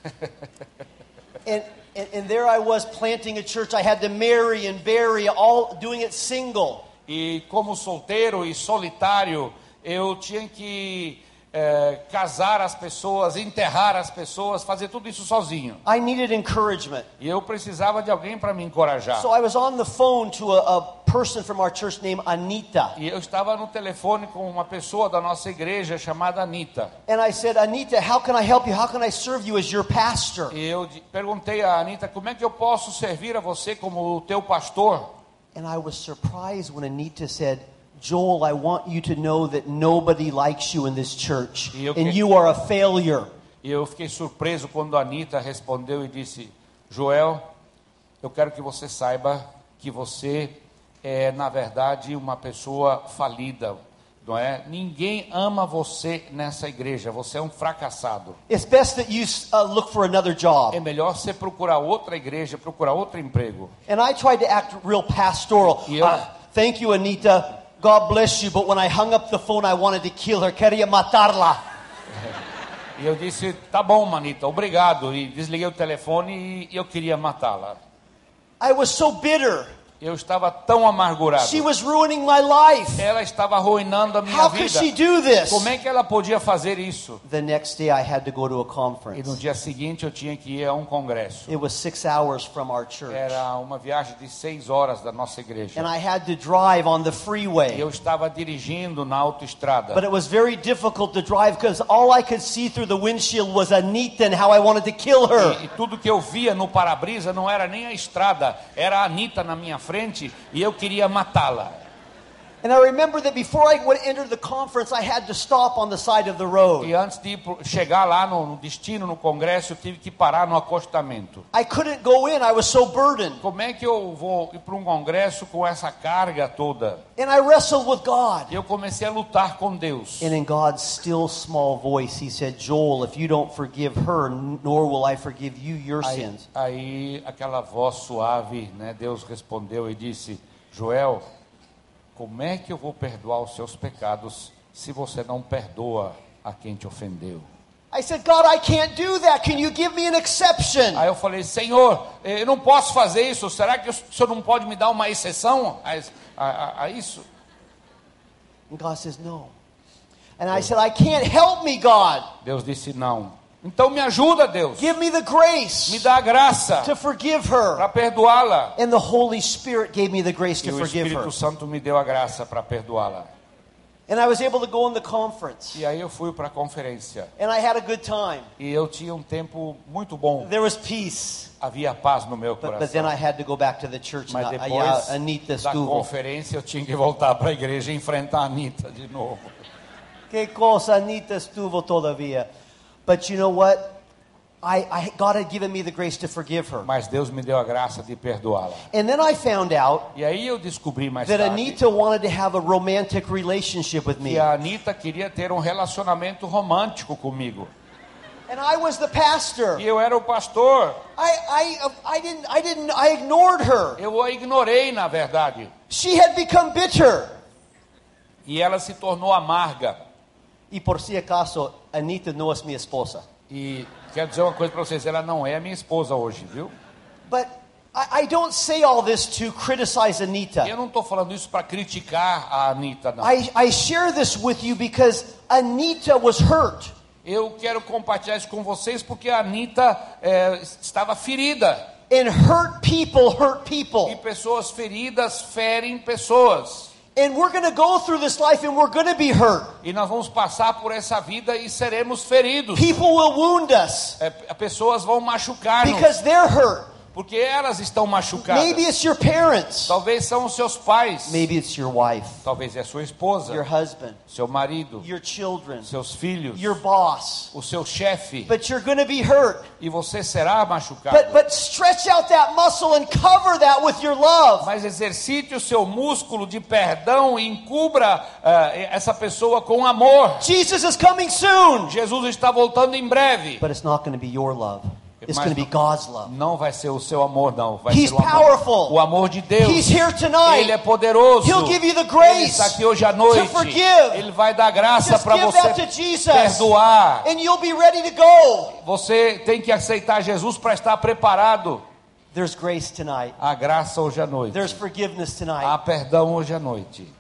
and, and, and there I was planting a church. I had to marry and bury, all doing it single. E como solteiro e solitário, eu tinha que eh, casar as pessoas, enterrar as pessoas, fazer tudo isso sozinho. I needed encouragement. E eu precisava de alguém para me encorajar. So I was on the phone to a, a person from our church named Anita. E eu estava no telefone com uma pessoa da nossa igreja chamada Anita. And I said, Anita, how can I help you? How can I serve you as your pastor? E eu perguntei a Anita como é que eu posso servir a você como o teu pastor. And I was surprised when Anita said, Joel, I want you to know that nobody likes you in this church. E eu And que- you are a failure. E eu fiquei surpreso quando a Anita respondeu e disse: Joel, eu quero que você saiba que você é, na verdade, uma pessoa falida, não é? Ninguém ama você nessa igreja, você é um fracassado. It's best that you uh, look for another job. É melhor você procurar outra igreja, procurar outro emprego. And I tried to act real pastoral. Yeah. Uh, thank you, Anita. God bless you. But when I hung up the phone, I wanted to kill her. Queria matarla. E eu disse: tá bom, Manita, obrigado. E desliguei o telefone e eu queria matá-la. I was so bitter. Eu estava tão amargurado. She was ruining my life. Ela estava arruinando a minha How could vida. she do this? Como é que ela podia fazer isso? The next day, I had to go to a E no conference. dia seguinte eu tinha que ir a um congresso. It was six hours from our church. Era uma viagem de seis horas da nossa igreja. And I had to drive on the E freeway. eu estava dirigindo na autoestrada. But it was very difficult to drive because all I could see through the windshield was Anita and how I wanted to kill her. E, e tudo que eu via no para-brisa não era nem a estrada, era a Anitta na minha frente e eu queria matá-la. And I remember that before I would enter the conference, I had to stop on the side of the road. E antes de chegar lá no, no destino, no congresso, eu tive que parar no acostamento. I couldn't go in, I was so burdened. Como é que eu vou ir para um congresso com essa carga toda? And I wrestled with God. E eu comecei a lutar com Deus. And in God's still small voice, He said, Joel, if you don't forgive her, nor will I forgive you your Aí, sins. aí aquela voz suave, né? Deus respondeu e disse: Joel, como é que eu vou perdoar os seus pecados se você não perdoa a quem te ofendeu? I said, God, I can't do that. Can you give me an exception? Aí eu falei: Senhor, eu não posso fazer isso. Será que o senhor não pode me dar uma exceção a, a- a isso? And God says, No. And I said, I can't help me, God. Deus disse: Não. Então me ajuda, Deus. Give me the Me grace dá a graça to forgive her. para perdoá-la. And the Holy Spirit gave me the grace E to o forgive her. Espírito Santo me deu a graça para perdoá-la. And I was able to go in the conference. E aí eu fui para a conferência. And I had a good time. E eu tinha um tempo muito bom. There was peace. Havia paz no meu But, but then coração. I had to go back to the church. Mas I, depois uh, Anita da conferência eu tinha que voltar para a igreja e enfrentar a Anitta de novo. Que cosa, Anita Stuvel todavía. But you know what? I, I, God had given me the grace to forgive her. Mas Deus me deu a graça de perdoá-la. And then I found out E aí eu descobri mais that tarde Anita wanted to have a romantic relationship with me. que a Anitta queria ter um relacionamento romântico comigo. And I was the pastor. E eu era o pastor. I, I, I didn't, I didn't, I ignored her. Eu a ignorei, na verdade. She had become bitter. E ela se tornou amarga. Y por si acaso, Anita no es mi esposa. E quero dizer uma coisa para vocês, ela não é minha esposa hoje, viu? But I, I don't say all this to criticize Anita. Eu não estou falando isso para criticar a Anitta, não. I, I share this with you because Anita was hurt. Eu quero compartilhar isso com vocês porque a Anitta é, estava ferida. And hurt people hurt E people. pessoas feridas ferem pessoas. And we're going to go through this life and we're going to be hurt. E nós vamos passar por essa vida e seremos feridos. People will wound us É, pessoas vão machucar-nos because they're hurt. Porque elas estão machucadas. Maybe it's your parents. Talvez são os seus pais. Maybe it's your wife, Talvez é sua esposa, your husband, seu marido, your children, seus filhos, your boss. o seu chefe. But you're going to be hurt. E você será machucado. But but stretch out that muscle and cover that with your love. Mas exercite o seu músculo de perdão e encubra ah, essa pessoa com amor. Jesus is coming soon. Jesus está voltando em breve. But it's not going to be your love. It's going to be God's love. Não vai ser o seu amor, não. Vai He's ser o amor, powerful. o amor de Deus. He's here tonight. Ele é poderoso. He'll give you the Ele grace está aqui hoje à noite. to forgive. Ele vai dar graça para você Jesus. perdoar. And you'll be ready to go. Você tem que aceitar Jesus para estar preparado. There's grace tonight. Há graça hoje à noite. There's forgiveness tonight. Há perdão hoje à noite.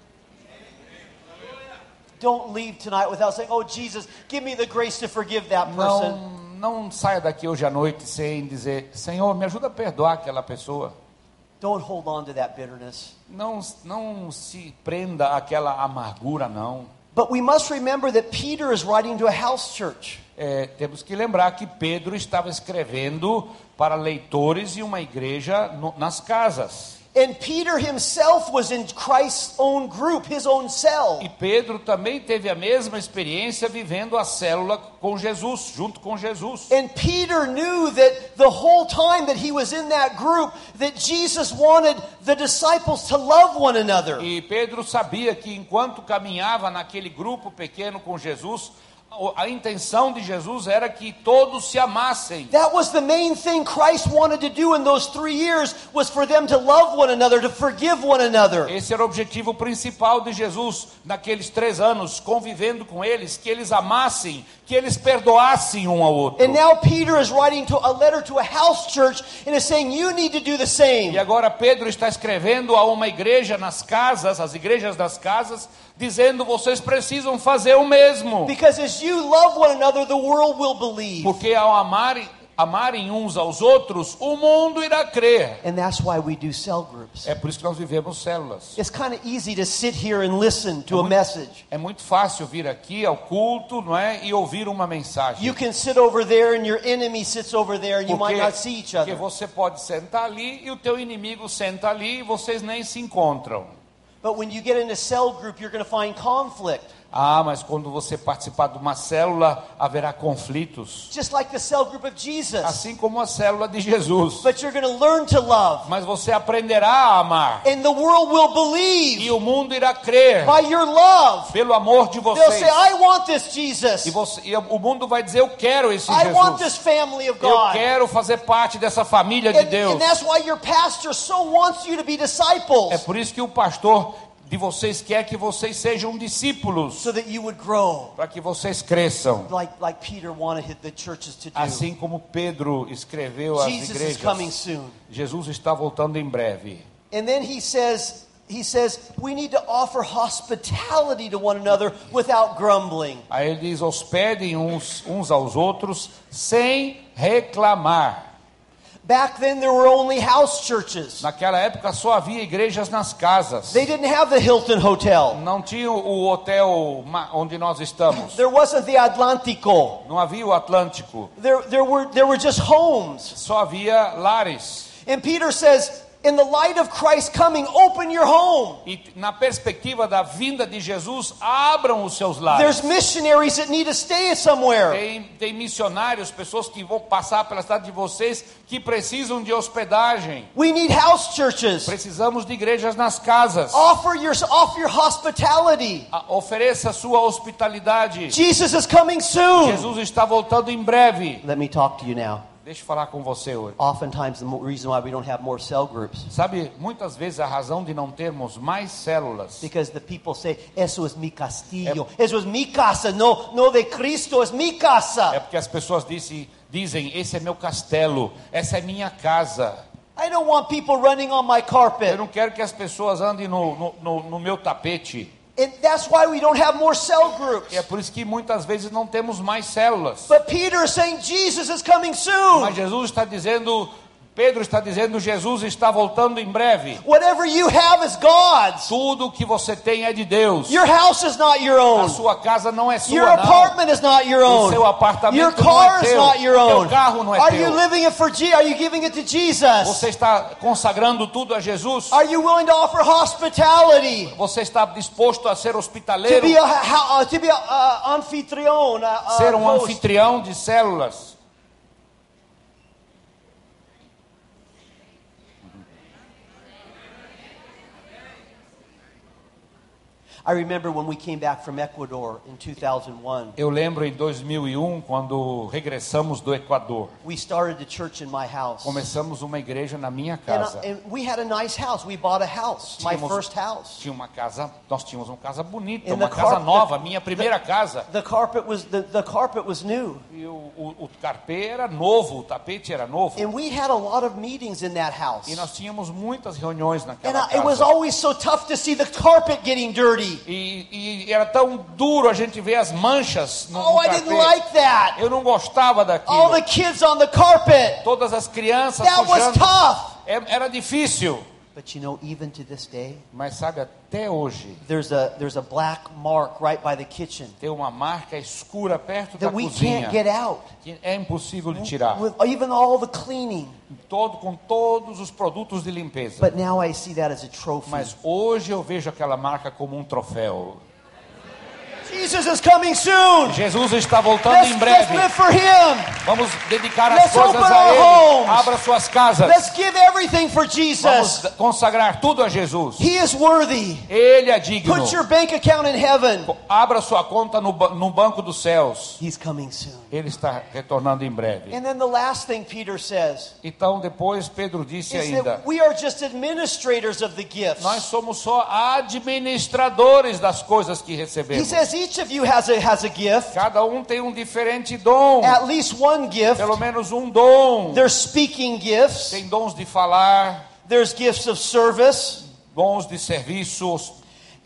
Don't leave tonight without saying, "Oh Jesus, give me the grace to forgive that person." Não, não saia daqui hoje à noite sem dizer, Senhor, me ajuda a perdoar aquela pessoa. Don't hold on to that bitterness. Não, não se prenda àquela amargura, não. But we must remember that Peter is writing to a house church. É, temos que lembrar que Pedro estava escrevendo para leitores e uma igreja no- nas casas. And Peter himself was in Christ's own group, his own cell. E Pedro também teve a mesma experiência vivendo a célula com Jesus, junto com Jesus. And Peter knew that the whole time that he was in that group that Jesus wanted the disciples to love one another. E Pedro sabia que enquanto caminhava naquele grupo pequeno com Jesus, a intenção de Jesus era que todos se amassem. That was the main thing Christ wanted to do in those 3 years was for them to love one another, to forgive one another. Esse era o objetivo principal de Jesus naqueles três anos, convivendo com eles, que eles amassem, que eles perdoassem um ao outro. And now Peter is writing to a letter to a house church and is saying you need to do the same. E agora Pedro está escrevendo a uma igreja nas casas, as igrejas das casas, dizendo vocês precisam fazer o mesmo. Because as you love one another, the world will believe. Porque ao amarem, amarem uns aos outros, o mundo irá crer. And that's why we do cell groups. É por isso que nós vivemos células. It's kind of easy to sit here and listen to a message. É muito fácil vir aqui ao culto, não é, e ouvir uma mensagem. You can sit over there and your enemy sits over there and you might not see each porque other. você pode sentar ali e o teu inimigo senta ali e vocês nem se encontram. But when you get in a cell group, you're going to find conflict. Ah, mas quando você participar de uma célula, haverá conflitos. Just like the cell group of Jesus. Assim como a célula de Jesus. But you're going to learn to love. Mas você aprenderá a amar. And the world will E o mundo irá crer by your love. pelo amor de They'll vocês. say, I want this Jesus. E, você- e o mundo vai dizer: Eu quero esse I want Jesus. this family of Eu quero fazer parte dessa família de Deus. and that's why your pastor so wants you to be disciples. É por isso que o pastor de vocês quer que vocês sejam discípulos, so that you would grow para que vocês cresçam. like, like Peter wanted the churches to do. Assim como Pedro escreveu às Jesus is coming igrejas, soon. Jesus está voltando em breve. And then he says, he says, we need to offer hospitality to one another without grumbling. Aí ele diz: hospedem uns, uns aos outros sem reclamar. Back then, there were only house churches. Naquela época só havia igrejas nas casas. They didn't have the Hilton Hotel. Não tinha o hotel onde nós estamos. There wasn't the. Não havia o Atlântico. There, there, were, there were just homes. Só havia lares. And Peter says, in the light of Christ coming, open your home. E na perspectiva da vinda de Jesus, abram os seus lares. There's missionaries that need to stay somewhere. Tem, tem missionários, pessoas que vão passar pela cidade de vocês que precisam de hospedagem. We need house churches. Precisamos de igrejas nas casas. Offer your, offer your hospitality. A- Ofereça sua hospitalidade. Jesus is coming soon. Jesus está voltando em breve. Let me talk to you now. Deixa eu falar com você hoje. Oftentimes, the reason why we don't have more cell groups Sabe, muitas vezes a razão de não termos mais células because the people say, "Eso es mi castillo. Eso es mi casa. No, no de Cristo. Es mi é casa." porque as pessoas disse, dizem: esse é meu castelo, essa é minha casa. I don't want people running on my Eu carpet. não quero que as pessoas andem no, no, no- no meu tapete. And that's why we don't have more cell groups. E é por isso que muitas vezes não temos mais células. But Peter is saying Jesus is coming soon. Mas Jesus está dizendo: Pedro está dizendo: Jesus está voltando em breve. Whatever you have is God's. Tudo que você tem é de Deus. Your house is not your A own. sua casa não é sua, Your não. apartment is not your O own. seu apartamento Your não car é is teu. not your O teu own. carro não é Are teu. you living it for? Are you giving it to Jesus? Você está consagrando tudo a Jesus? Are you willing to offer hospitality? Você está disposto a ser To hospitaleiro? be a, to be a uh, anfitrião, uh, Ser um host? anfitrião de células? I remember when we came back from Ecuador in 2001. Eu lembro em 2001, quando regressamos do Equador. We started the church in my house. Começamos uma igreja na minha And, casa. uh, and we had a nice house. We bought a house, my Tínhamos- first house. Tinha uma casa, nós tínhamos uma casa bonita, And uma the casa carpet- nova, minha primeira casa. The carpet was the, the carpet was new. E o, o, o carpê era novo, o tapete era novo. And we had a lot of meetings in that house. E nós tínhamos muitas reuniões And naquela I, it was casa. always so tough to see the carpet getting dirty. E, e era tão duro a gente ver as manchas no, no Oh, I didn't carpê. like that. Eu não gostava daquilo. Todas as crianças That was sujando. tough. É- Era difícil. But you know, even to this day, Mas sabe, até hoje there's a there's a black mark right by the kitchen tem uma marca escura perto da that we cozinha can't get out. que é impossível de tirar. With even all the cleaning. Todo, com todos os produtos de limpeza. But now I see that as a trophy. Mas hoje eu vejo aquela marca como um troféu. Jesus is coming soon. Jesus está voltando Let's, em let's breve. live for Him. Vamos dedicar as Let's coisas open a Ele. homes. Abra suas casas. Let's give everything for Vamos Jesus. consagrar tudo a Jesus. He is worthy. Ele é digno. Put your bank account in heaven. Abra sua conta no, no banco dos céus. He's coming soon. Ele está retornando em breve. And then the last thing Peter says Então depois Pedro disse is ainda: that we are just administrators of the gifts. Nós somos só administradores das coisas que He recebemos. says each of you has a has a gift, Cada um tem um diferente dom, at least one gift. pelo menos um dom. There's speaking gifts. Tem dons de falar, There's gifts of service. dons de serviços.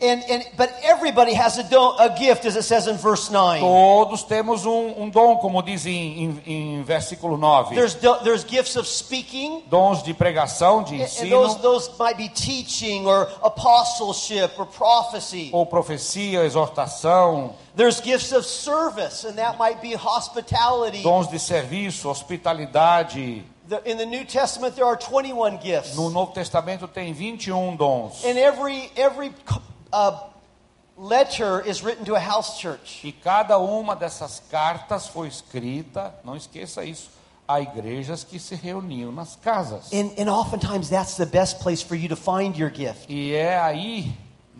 And, and but everybody has a, do, a gift, as it says in verse nine. Todos temos um, um dom, como diz em, em, em versículo 9. There's do, there's gifts of speaking. Dons de pregação, de And ensino, those, those might be teaching or apostleship or prophecy. ou profecia, exortação, There's gifts of service, and that might be hospitality. dons de serviço, hospitalidade. In the New Testament, there are 21 gifts. No Novo Testamento tem 21 dons. And every, every uh, letter is written to a house church. E cada uma dessas cartas foi escrita, não esqueça isso, a igrejas que se reuniam nas casas. And, and oftentimes, that's the best place for you to find your gift E é aí,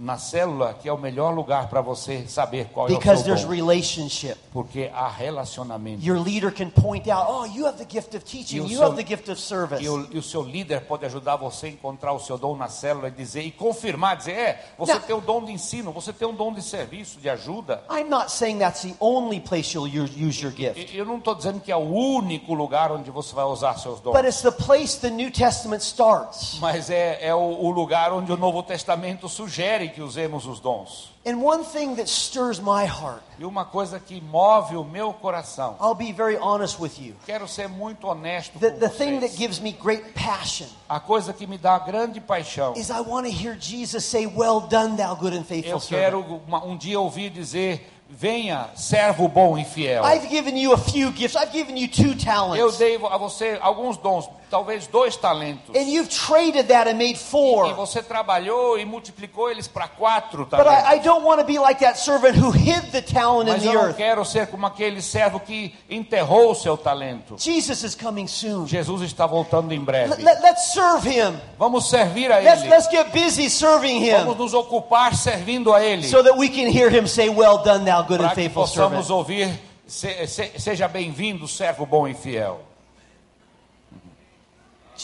na célula, que é o melhor lugar para você saber qual é o because seu there's dom. relationship. Porque há relacionamento. Your leader can point out, oh, you have the gift of teaching, o you seu- have the gift of service. E o, e o seu líder pode ajudar você a encontrar o seu dom na célula e dizer e confirmar, dizer, é, você Não. tem um dom de ensino, você tem um dom de serviço, de ajuda. I'm not saying that's the only place you'll use your gift, Eu não estou dizendo que é o único lugar onde você vai usar seus dons. but it's the place the New Testament starts. Mas é, é o, o lugar onde o Novo Testamento sugere que usemos os dons. And one thing that stirs my heart, E uma coisa que move o meu coração. I'll be very honest with you. Quero ser muito honesto The, com the thing that vocês. gives me great passion A coisa que me dá grande paixão. is I want to hear Jesus say, Well done, thou good and faithful Eu quero uma- um dia ouvir dizer: Venha, servo bom e fiel. I've given you a few gifts, I've given you two Eu dei a você alguns dons, talvez dois talentos. And you've traded that and made E four. você trabalhou e multiplicou eles para quatro But I, I talentos. don't want to be like that servant who hid the talent in Mas the eu não earth. quero ser como aquele servo que enterrou o seu talento. Jesus is coming soon. Jesus está voltando em breve. Let, let, us serve him. Vamos servir a Let's, Ele. let's get busy serving Vamos him nos ocupar servindo a Ele. so that we can hear him say, Well done, thou good and Para que faithful possamos servant. ouvir, "Se- se- seja bem-vindo, servo bom e fiel.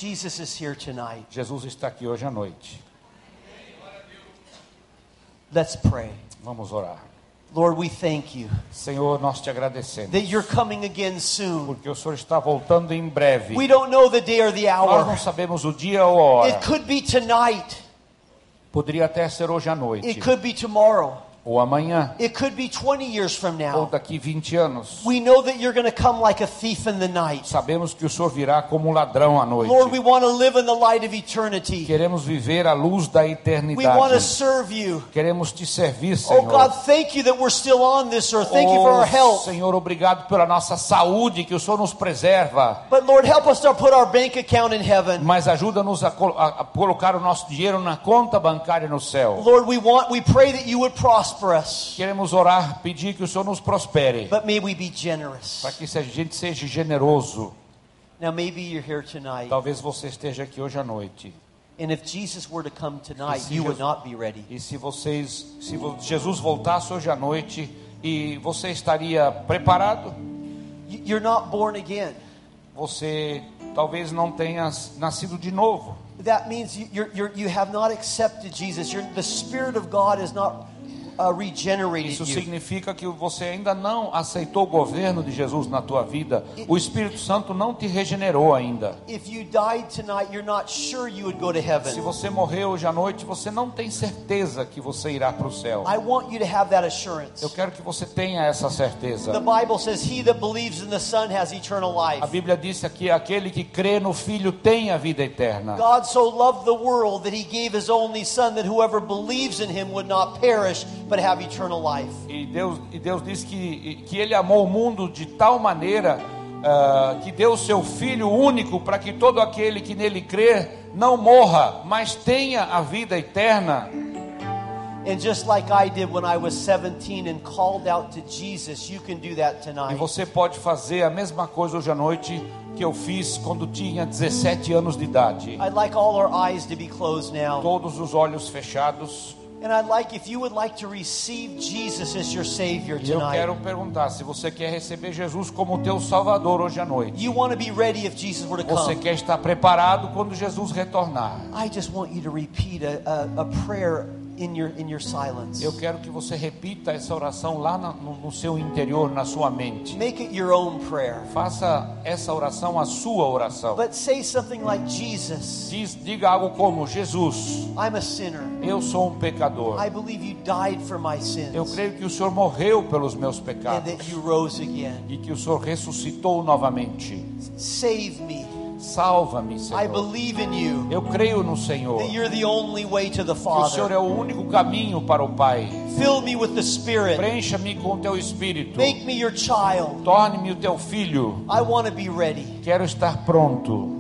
Jesus is here tonight. Jesus está aqui hoje à noite. Let's pray. Vamos orar. Lord, we thank you Senhor, nós te agradecemos. that you're coming again soon. Porque o Senhor está voltando em breve. We don't know the day or the Nós não hour. sabemos o dia ou a hora. It could be tonight. Poderia até ser hoje à It noite. could be tomorrow. Ou amanhã, It could be 20 years from ou now. daqui 20 anos. We know that you're going to come like a thief in the night. Sabemos que o Senhor virá como um ladrão à noite. Lord, we want to live in the light of eternity. Queremos viver a luz da We want to eternidade. serve you. Queremos te servir, Oh Senhor. God, thank you that we're still on this earth. Thank you for our Oh, health. Senhor, obrigado pela nossa saúde, que o Senhor nos preserva. But Lord, help us to put our bank account in heaven. Mas ajuda-nos a, col- a- a colocar o nosso dinheiro na conta bancária no céu. Lord, we want, we pray that you would prosper us. Queremos orar, pedir que o Senhor nos prospere, But may we be generous. para que a gente seja generoso. Now, maybe you're here tonight, Talvez você esteja aqui hoje à noite. and if Jesus were to come tonight, you would not be ready. E se vocês, se Jesus voltasse hoje à noite e você estaria preparado, You- You're not born again. você talvez não tenha nascido de novo. That means you, you're, you have not accepted Jesus. You're, the Spirit of God has not Isso significa que você ainda não aceitou o governo de Jesus na tua vida. O Espírito Santo não te regenerou ainda. If you died tonight, you're not sure you would go to heaven. Se você morrer hoje à noite, você não tem certeza que você irá para o céu. Eu quero que você tenha essa certeza. The Bible says, He that believes in the Son has eternal life. A Bíblia disse aqui: aquele que crê no Filho tem a vida eterna. God so loved the world that He gave His only Son, that whoever believes in Him would not perish, but have eternal life. E Deus, e Deus disse que, que Ele amou o mundo de tal maneira ah, que deu o seu Filho único para que todo aquele que nele crê não morra, mas tenha a vida eterna. And just like I did when I was 17 and called out to Jesus, you can do that E tonight. você pode fazer a mesma coisa hoje à noite que eu fiz quando tinha 17 anos de idade. I'd like all our eyes to be closed now. Todos os olhos fechados. And I'd like if you would like to receive Jesus as your Savior eu quero perguntar se você quer receber Jesus como teu Salvador hoje à noite. You want to be ready if Jesus were to Você quer estar preparado quando Jesus retornar. I just want you to repeat a, a, a prayer in your in your silence. Eu quero que você repita essa oração lá no, no seu interior, na sua mente. Make it your own prayer. Faça essa oração a sua oração. But say something like Jesus, Diz, diga algo como: Jesus, I'm a sinner. eu sou um pecador. I believe you died for my Eu sins creio que o Senhor morreu pelos meus and pecados that you rose again. e que o Senhor ressuscitou novamente. Save me. Salva-me, I Senhor. believe in you. Eu creio no Senhor. That you're the only way to the Que o Senhor Father. é o único caminho para o Pai. Fill me with the Spirit. Preencha-me com o teu espírito. Make me your child. Torne-me o teu filho. I want to be ready. Quero estar pronto.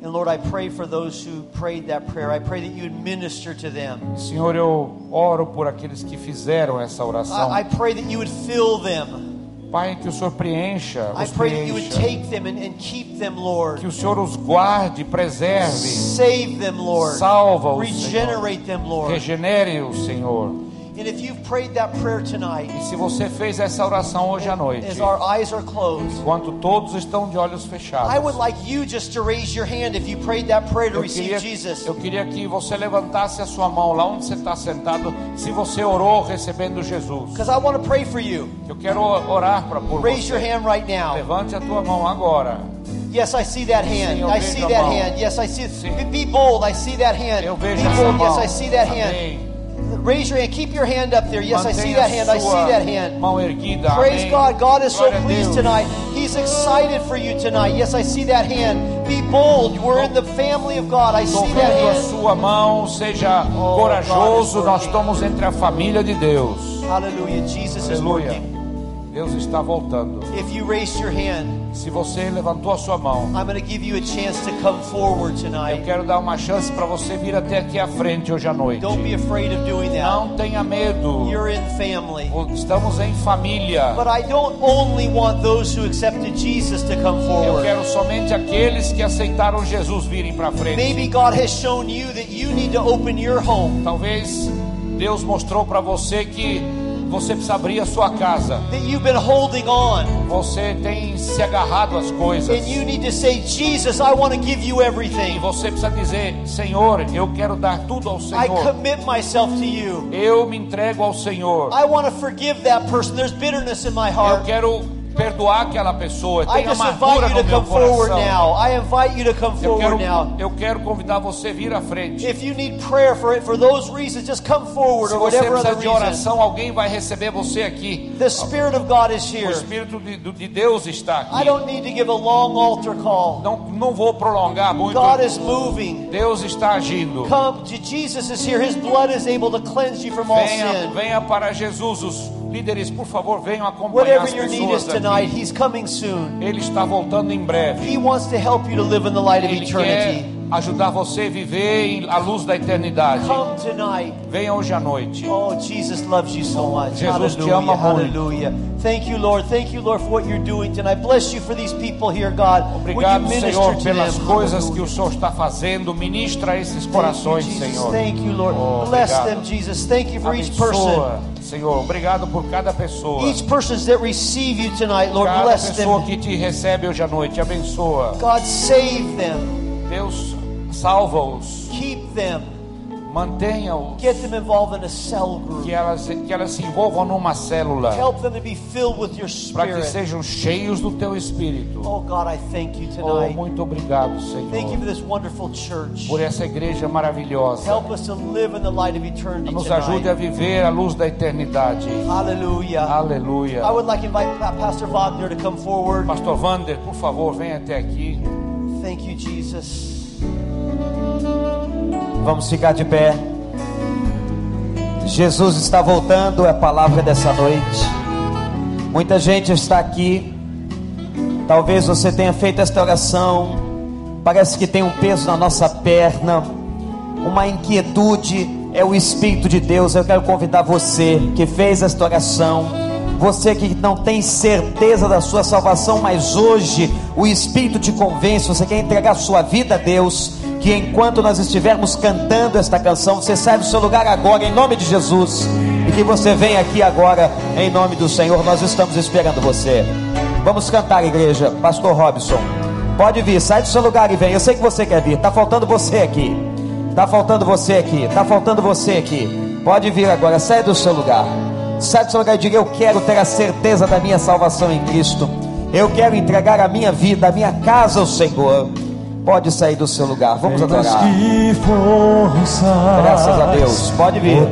And Lord, I pray for those who prayed that prayer. I pray that you minister to them. Senhor, eu oro por aqueles que fizeram essa oração. I, I pray that you would fill them. Pai, que o Senhor preencha, I os pray that you would preencha. take them and, and keep them, Lord. Que o Senhor os guarde, preserve, Save them, Lord. salva-os, Regenerate them, Senhor. Lord. Regenere-os, Senhor. And if you've prayed that prayer tonight, E se você fez essa oração hoje à noite, as our eyes are closed, enquanto todos estão de olhos fechados, I would like you just to raise your hand if you prayed that prayer to eu receive queria, Jesus. eu queria que você levantasse a sua mão lá onde você está sentado, se você orou recebendo Jesus. Because I want to pray for you. Eu quero orar para por Raise your você. hand right now. Levante a tua mão agora. Yes, I see that hand. Sim, I see that mão. hand. Yes, I see. Be, be bold. I see that hand. Eu Be bold. mão. Yes, I see that hand. Amém. Raise your hand. Keep your hand up there. Yes, I see that hand. I see that hand. Praise Amém. God. God is so Glória pleased tonight. He's excited for you tonight. Yes, I see that hand. Be bold. We're in the family of God. I see that a hand. sua mão, seja Oh, corajoso, is nós estamos entre a família de Deus. Hallelujah. Jesus is Aleluia. working. Deus está voltando. If you raised your hand, Se você levantou a sua mão, I'm going to give you a chance to come forward eu tonight. quero dar uma chance para você vir até aqui à frente hoje à noite. Don't be afraid of doing that. Não tenha medo. You're in family. Estamos em família. But I don't only want those who accepted Jesus to come Eu quero somente aqueles que aceitaram Jesus virem para frente. Maybe God has shown you that you need to open your home, Talvez Deus mostrou para você que você precisa abrir a sua casa. that you've been holding on, Você tem se agarrado às coisas. and you need to say, Jesus, I want to give you E everything. você precisa dizer: Senhor, eu quero dar tudo ao I Senhor. commit myself to you. Eu me entrego ao Senhor. I want to forgive that person. There's bitterness in my Eu heart. quero perdoar aquela pessoa. Tem amargura no meu coração. now. I invite you to come Eu quero, now. eu quero convidar você a vir à frente. If you need prayer for it, for those reasons, just come forward Se or você whatever precisa de oração, alguém vai receber você aqui. The Spirit of God is O. Espírito de, de Deus está I aqui. don't need to give a long altar call. Não, não vou prolongar muito. God is moving. Deus está agindo. Come, Je- Jesus is here. His blood is able to cleanse you from all Venha, sin. venha para Jesus. Os líderes, por favor, venham acompanhar Whatever as your need is pessoas tonight. He's coming soon. Ele está voltando em breve. He wants to help you to live in the light of Ele quer eternity. ajudar você a viver em- à luz da eternidade. Come tonight. Venha hoje à noite. Oh, Jesus loves you so much. Jesus te hallelujah, ama muito. hallelujah. Thank you, Lord. Thank you, Lord, for what you're doing tonight. Bless you for these people here, God. Would you Obrigado, minister Senhor, to pelas them? coisas que Hallelujah. o Senhor está fazendo. Ministra esses Thank you, corações, Jesus. Senhor. Thank you, Lord. Oh, Bless obrigado. them, Jesus. Thank you for each person. Senhor. Obrigado por cada pessoa. Each person that receive you tonight, Lord, Cada bless pessoa them. que te recebe hoje à noite. Abençoa. God, save them. Deus, salva-os. Keep them. Mantenha-os. Get them involved in a cell group. Que elas, que elas se envolvam numa célula. Help them to be filled with your Para que spirit. sejam cheios do teu Espírito. Oh, God, I thank you Oh, tonight. muito obrigado, Thank you for Senhor. this wonderful church. Por essa igreja maravilhosa. Help us to live in the light of eternity Nos ajude a viver a luz da eternidade. Hallelujah. Aleluia. I would like to invite Pa- Pastor Wagner to come forward. Pastor Vander, por favor, venha até aqui. Thank you, Jesus. Vamos ficar de pé. Jesus está voltando, é a palavra dessa noite. Muita gente está aqui. Talvez você tenha feito esta oração. Parece que tem um peso na nossa perna, uma inquietude. É o Espírito de Deus. Eu quero convidar você que fez esta oração. Você que não tem certeza da sua salvação, mas hoje o Espírito te convence, você quer entregar sua vida a Deus que enquanto nós estivermos cantando esta canção, você sai do seu lugar agora, em nome de Jesus, e que você venha aqui agora, em nome do Senhor. Nós estamos esperando você. Vamos cantar, igreja. Pastor Robson, pode vir, sai do seu lugar e vem. Eu sei que você quer vir, está faltando você aqui. Está faltando você aqui, está faltando você aqui. Pode vir agora, sai do seu lugar. Sai do seu lugar e diga: Eu quero ter a certeza da minha salvação em Cristo. Eu quero entregar a minha vida, a minha casa ao Senhor. Pode sair do seu lugar, vamos adorar. Graças a Deus, pode vir.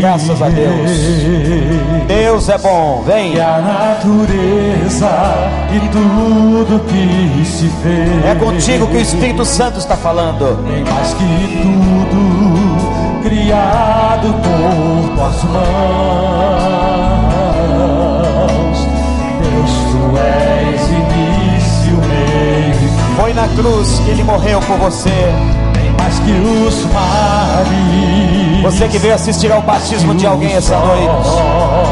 Graças a Deus. Deus é bom, vem. E a natureza e tudo que se fez. É contigo que o Espírito Santo está falando. Tem mais que tudo criado por tuas mãos. Deus, tu és Foi na cruz que ele morreu por você. Mais que os mares. Você que veio assistir ao batismo de alguém essa noite.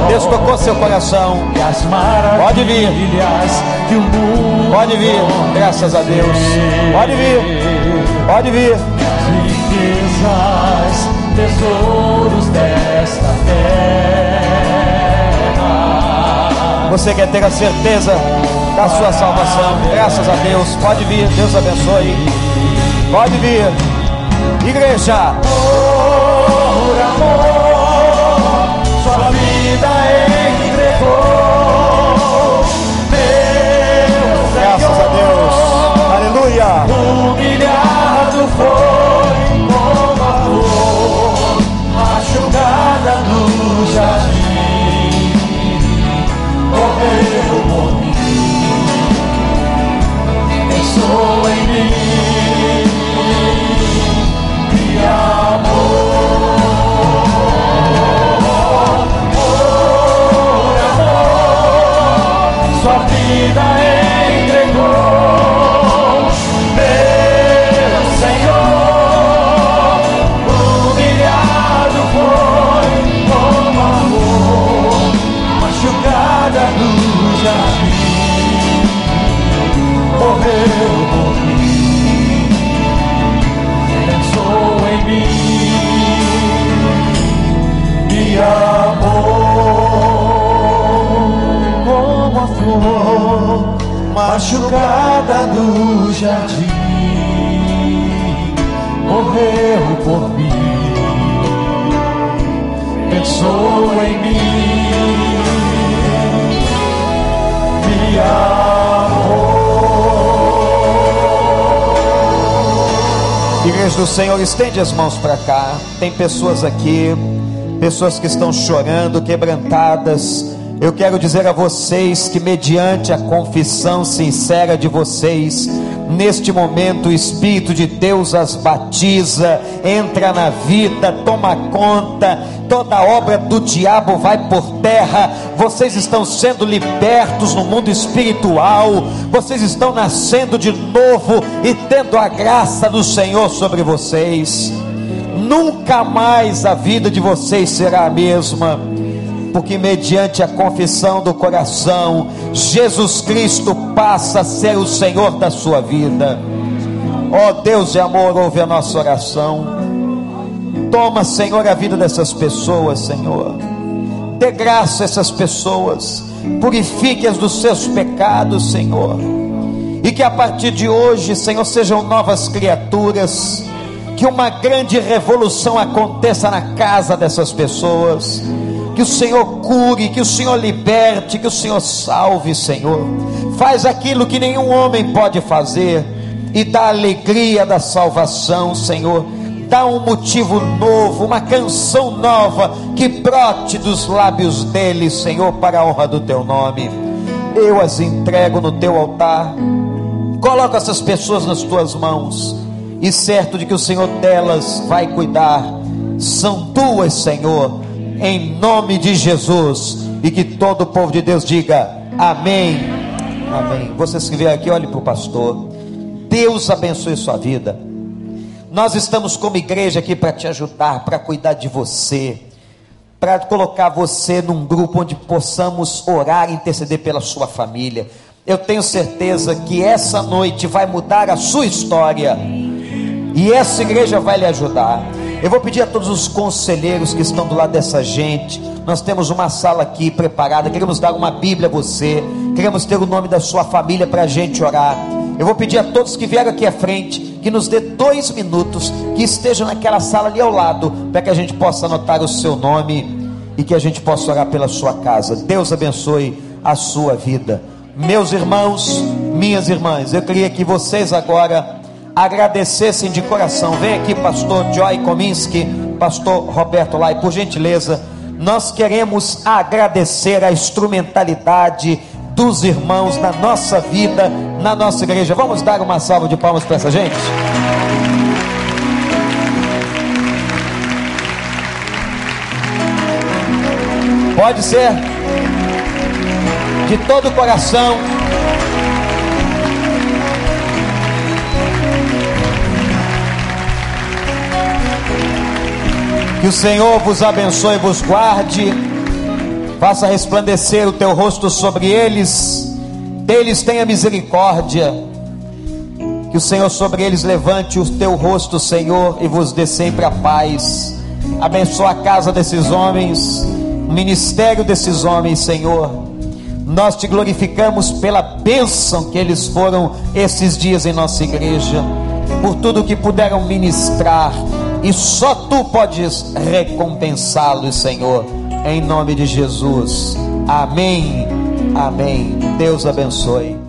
Deus tocou seu coração. Pode vir. Pode vir, graças a Deus. Pode vir, pode vir. As riquezas, tesouros desta terra. Você quer ter a certeza da sua salvação. Graças a Deus. Pode vir, Deus abençoe. Pode vir. Igreja, Por amor, sua vida entregou. Meu graças a Deus. Aleluia. Humilhado pensou flor machucada no jardim, morreu por mim, pensou em mim, me Igreja do Senhor, estende as mãos para cá. Tem pessoas aqui, pessoas que estão chorando, quebrantadas. Eu quero dizer a vocês que, mediante a confissão sincera de vocês, neste momento o Espírito de Deus as batiza, entra na vida, toma conta, toda obra do diabo vai por terra, vocês estão sendo libertos no mundo espiritual, vocês estão nascendo de novo e tendo a graça do Senhor sobre vocês. Nunca mais a vida de vocês será a mesma porque mediante a confissão do coração, Jesus Cristo passa a ser o Senhor da sua vida. Ó oh, Deus de amor, ouve a nossa oração. Toma, Senhor, a vida dessas pessoas, Senhor. Dê graça a essas pessoas. Purifique-as dos seus pecados, Senhor. E que a partir de hoje, Senhor, sejam novas criaturas. Que uma grande revolução aconteça na casa dessas pessoas que o Senhor cure, que o Senhor liberte, que o Senhor salve, Senhor. Faz aquilo que nenhum homem pode fazer e dá alegria da salvação, Senhor. Dá um motivo novo, uma canção nova que brote dos lábios dele, Senhor, para a honra do teu nome. Eu as entrego no teu altar. Coloca essas pessoas nas tuas mãos e certo de que o Senhor delas vai cuidar. São tuas, Senhor em nome de Jesus. E que todo o povo de Deus diga amém. Amém. Vocês que aqui, olhe para o pastor. Deus abençoe sua vida. Nós estamos como igreja aqui para te ajudar, para cuidar de você, para colocar você num grupo onde possamos orar e interceder pela sua família. Eu tenho certeza que essa noite vai mudar a sua história. E essa igreja vai lhe ajudar. Eu vou pedir a todos os conselheiros que estão do lado dessa gente. Nós temos uma sala aqui preparada. Queremos dar uma Bíblia a você. Queremos ter o nome da sua família para a gente orar. Eu vou pedir a todos que vieram aqui à frente que nos dê dois minutos, que estejam naquela sala ali ao lado, para que a gente possa anotar o seu nome e que a gente possa orar pela sua casa. Deus abençoe a sua vida. Meus irmãos, minhas irmãs, eu queria que vocês agora agradecessem de coração. Vem aqui, pastor Joy Kominski, pastor Roberto Lai, por gentileza. Nós queremos agradecer a instrumentalidade dos irmãos na nossa vida, na nossa igreja. Vamos dar uma salva de palmas para essa gente? Pode ser de todo o coração. Que o Senhor vos abençoe e vos guarde, faça resplandecer o teu rosto sobre eles, deles tenha misericórdia. Que o Senhor sobre eles levante o teu rosto, Senhor, e vos dê sempre a paz. Abençoa a casa desses homens, o ministério desses homens, Senhor. Nós te glorificamos pela bênção que eles foram esses dias em nossa igreja, por tudo que puderam ministrar e só tu podes recompensá-los, Senhor, em nome de Jesus. Amém. Amém. Deus abençoe.